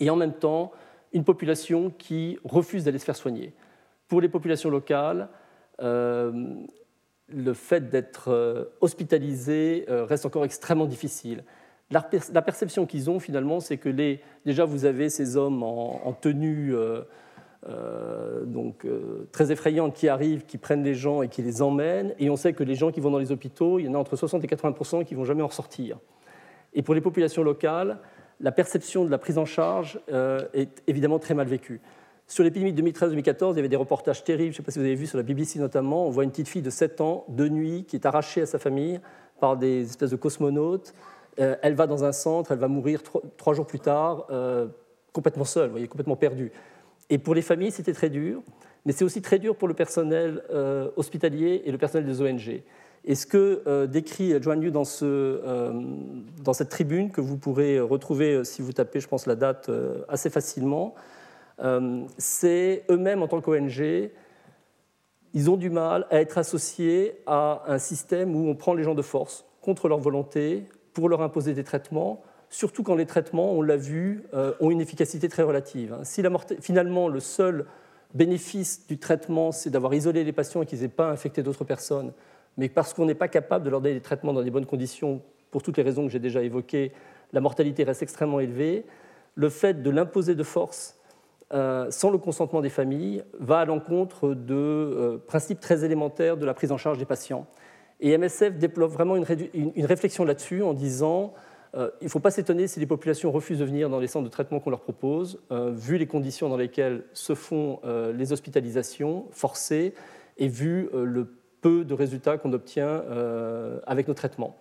et en même temps, une population qui refuse d'aller se faire soigner. Pour les populations locales, euh, le fait d'être euh, hospitalisé euh, reste encore extrêmement difficile. La, perception qu'ils ont finalement, c'est que les, déjà vous avez ces hommes en, tenue donc, très effrayante qui arrivent, qui prennent les gens et qui les emmènent, et on sait que les gens qui vont dans les hôpitaux, il y en a entre 60 et 80% qui vont jamais en sortir. Et pour les populations locales, la perception de la prise en charge est évidemment très mal vécue. Sur l'épidémie de 2013-2014, il y avait des reportages terribles, je ne sais pas si vous avez vu sur la BBC notamment, on voit une petite fille de 7 ans, de nuit, qui est arrachée à sa famille par des espèces de cosmonautes. Euh, elle va dans un centre, elle va mourir trois, jours plus tard, euh, complètement seule, vous voyez, complètement perdue. Et pour les familles, c'était très dur, mais c'est aussi très dur pour le personnel euh, hospitalier et le personnel des ONG. Et ce que décrit Joan Yu dans, dans, cette tribune, que vous pourrez retrouver si vous tapez, je pense, la date assez facilement, euh, c'est eux-mêmes en tant qu'ONG, ils ont du mal à être associés à un système où on prend les gens de force contre leur volonté pour leur imposer des traitements, surtout quand les traitements, on l'a vu, euh, ont une efficacité très relative. Hein. Si finalement le seul bénéfice du traitement, c'est d'avoir isolé les patients et qu'ils n'aient pas infecté d'autres personnes, mais parce qu'on n'est pas capable de leur donner des traitements dans des bonnes conditions, pour toutes les raisons que j'ai déjà évoquées, la mortalité reste extrêmement élevée. Le fait de l'imposer de force euh, sans le consentement des familles, va à l'encontre de euh, principes très élémentaires de la prise en charge des patients. Et MSF développe vraiment une, réflexion là-dessus en disant euh, il ne faut pas s'étonner si les populations refusent de venir dans les centres de traitement qu'on leur propose, vu les conditions dans lesquelles se font les hospitalisations forcées et vu le peu de résultats qu'on obtient avec nos traitements.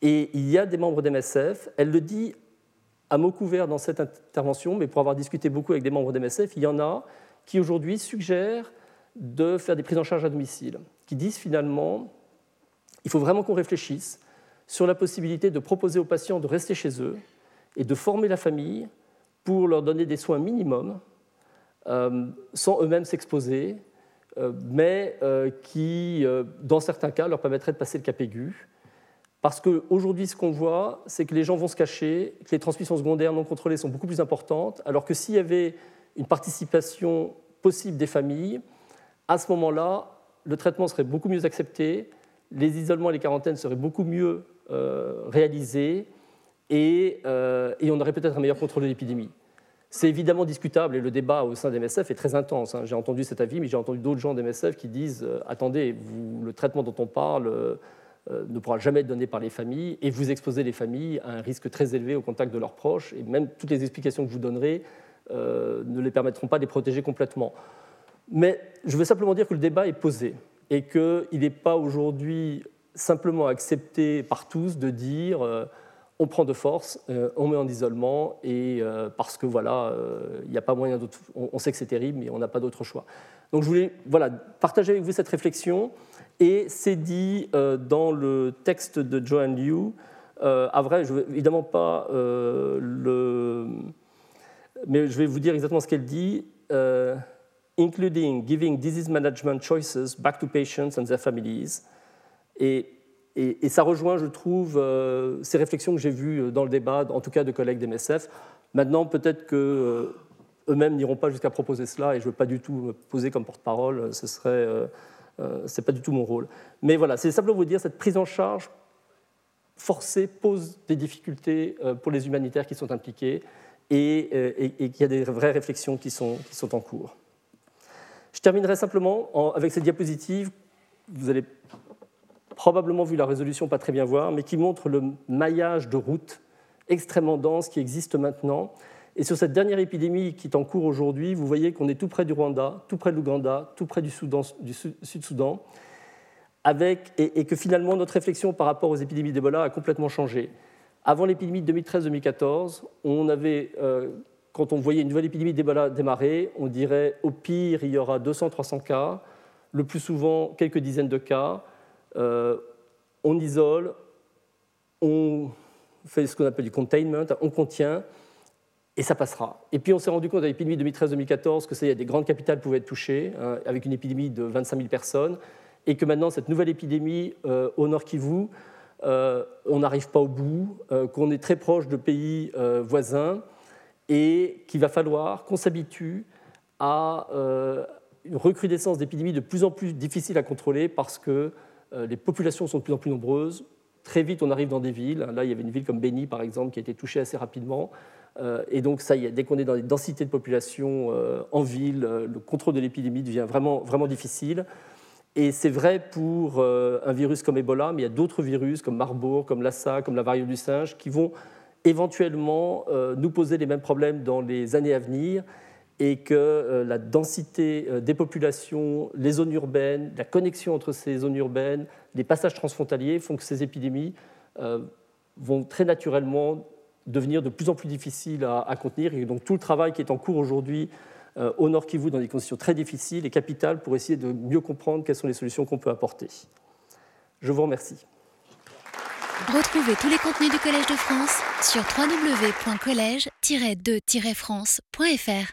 Et il y a des membres d'MSF, elle le dit à mot couvert dans cette intervention, mais pour avoir discuté beaucoup avec des membres d'MSF, il y en a qui aujourd'hui suggèrent de faire des prises en charge à domicile, qui disent finalement, il faut vraiment qu'on réfléchisse sur la possibilité de proposer aux patients de rester chez eux et de former la famille pour leur donner des soins minimums, euh, sans eux-mêmes s'exposer, euh, mais euh, qui, dans certains cas, leur permettraient de passer le cap aigu. Parce qu'aujourd'hui, ce qu'on voit, c'est que les gens vont se cacher, que les transmissions secondaires non contrôlées sont beaucoup plus importantes, alors que s'il y avait une participation possible des familles, à ce moment-là, le traitement serait beaucoup mieux accepté, les isolements et les quarantaines seraient beaucoup mieux euh, réalisés, euh, et, on aurait peut-être un meilleur contrôle de l'épidémie. C'est évidemment discutable et le débat au sein des MSF est très intense. Hein. J'ai entendu cet avis, mais j'ai entendu d'autres gens des MSF qui disent euh, Attendez, le traitement dont on parle, ne pourra jamais être donné par les familles et vous exposez les familles à un risque très élevé au contact de leurs proches et même toutes les explications que vous donnerai euh, ne les permettront pas de les protéger complètement. Mais je veux simplement dire que le débat est posé et qu'il n'est pas aujourd'hui simplement accepté par tous de dire euh, on prend de force, on met en isolement et parce que voilà, il n'y a pas moyen d'autre. On, sait que c'est terrible, mais on n'a pas d'autre choix. Donc je voulais voilà partager avec vous cette réflexion. Et c'est dit euh, dans le texte de Joanne Liu. Euh, à vrai, je ne vais évidemment pas euh, le. Mais je vais vous dire exactement ce qu'elle dit. including giving disease management choices back to patients and their families. Et, ça rejoint, je trouve, ces réflexions que j'ai vues dans le débat, en tout cas de collègues d'MSF. Maintenant, peut-être que eux-mêmes n'iront pas jusqu'à proposer cela, et je ne veux pas du tout me poser comme porte-parole. Ce serait euh, ce n'est pas du tout mon rôle. Mais voilà, c'est simplement vous dire, cette prise en charge forcée pose des difficultés euh, pour les humanitaires qui sont impliqués et, euh, qu'il y a des vraies réflexions qui sont, en cours. Je terminerai simplement avec cette diapositive. Vous avez probablement vu la résolution, pas très bien voir, mais qui montre le maillage de routes extrêmement dense qui existe maintenant. Et sur cette dernière épidémie qui est en cours aujourd'hui, vous voyez qu'on est tout près du Rwanda, tout près de l'Ouganda, tout près du, Sud-Soudan, avec, et, que finalement notre réflexion par rapport aux épidémies d'Ebola a complètement changé. Avant l'épidémie de 2013-2014, on avait, euh, quand on voyait une nouvelle épidémie d'Ebola démarrer, on dirait au pire il y aura 200-300 cas, le plus souvent quelques dizaines de cas. Euh, on isole, on fait ce qu'on appelle du containment, on contient, et ça passera. Et puis on s'est rendu compte à l'épidémie 2013-2014 que ça des grandes capitales pouvaient être touchées, hein, avec une épidémie de 25 000 personnes, et que maintenant cette nouvelle épidémie euh, au Nord Kivu, euh, on n'arrive pas au bout, qu'on est très proche de pays voisins, et qu'il va falloir qu'on s'habitue à une recrudescence d'épidémies de plus en plus difficile à contrôler parce que les populations sont de plus en plus nombreuses. Très vite, on arrive dans des villes. Là, il y avait une ville comme Beni, par exemple, qui a été touchée assez rapidement. Euh, et donc, ça y est, dès qu'on est dans des densités de population euh, en ville, euh, le contrôle de l'épidémie devient vraiment, vraiment difficile. Et c'est vrai pour un virus comme Ebola, mais il y a d'autres virus comme Marburg, comme Lassa, comme la variole du singe, qui vont éventuellement nous poser les mêmes problèmes dans les années à venir et que la densité des populations, les zones urbaines, la connexion entre ces zones urbaines, les passages transfrontaliers font que ces épidémies vont très naturellement devenir de plus en plus difficile à, contenir. Et donc tout le travail qui est en cours aujourd'hui euh, au Nord Kivu dans des conditions très difficiles est capital pour essayer de mieux comprendre quelles sont les solutions qu'on peut apporter. Je vous remercie. Retrouvez tous les contenus du Collège de France sur www.colège-2-france.fr.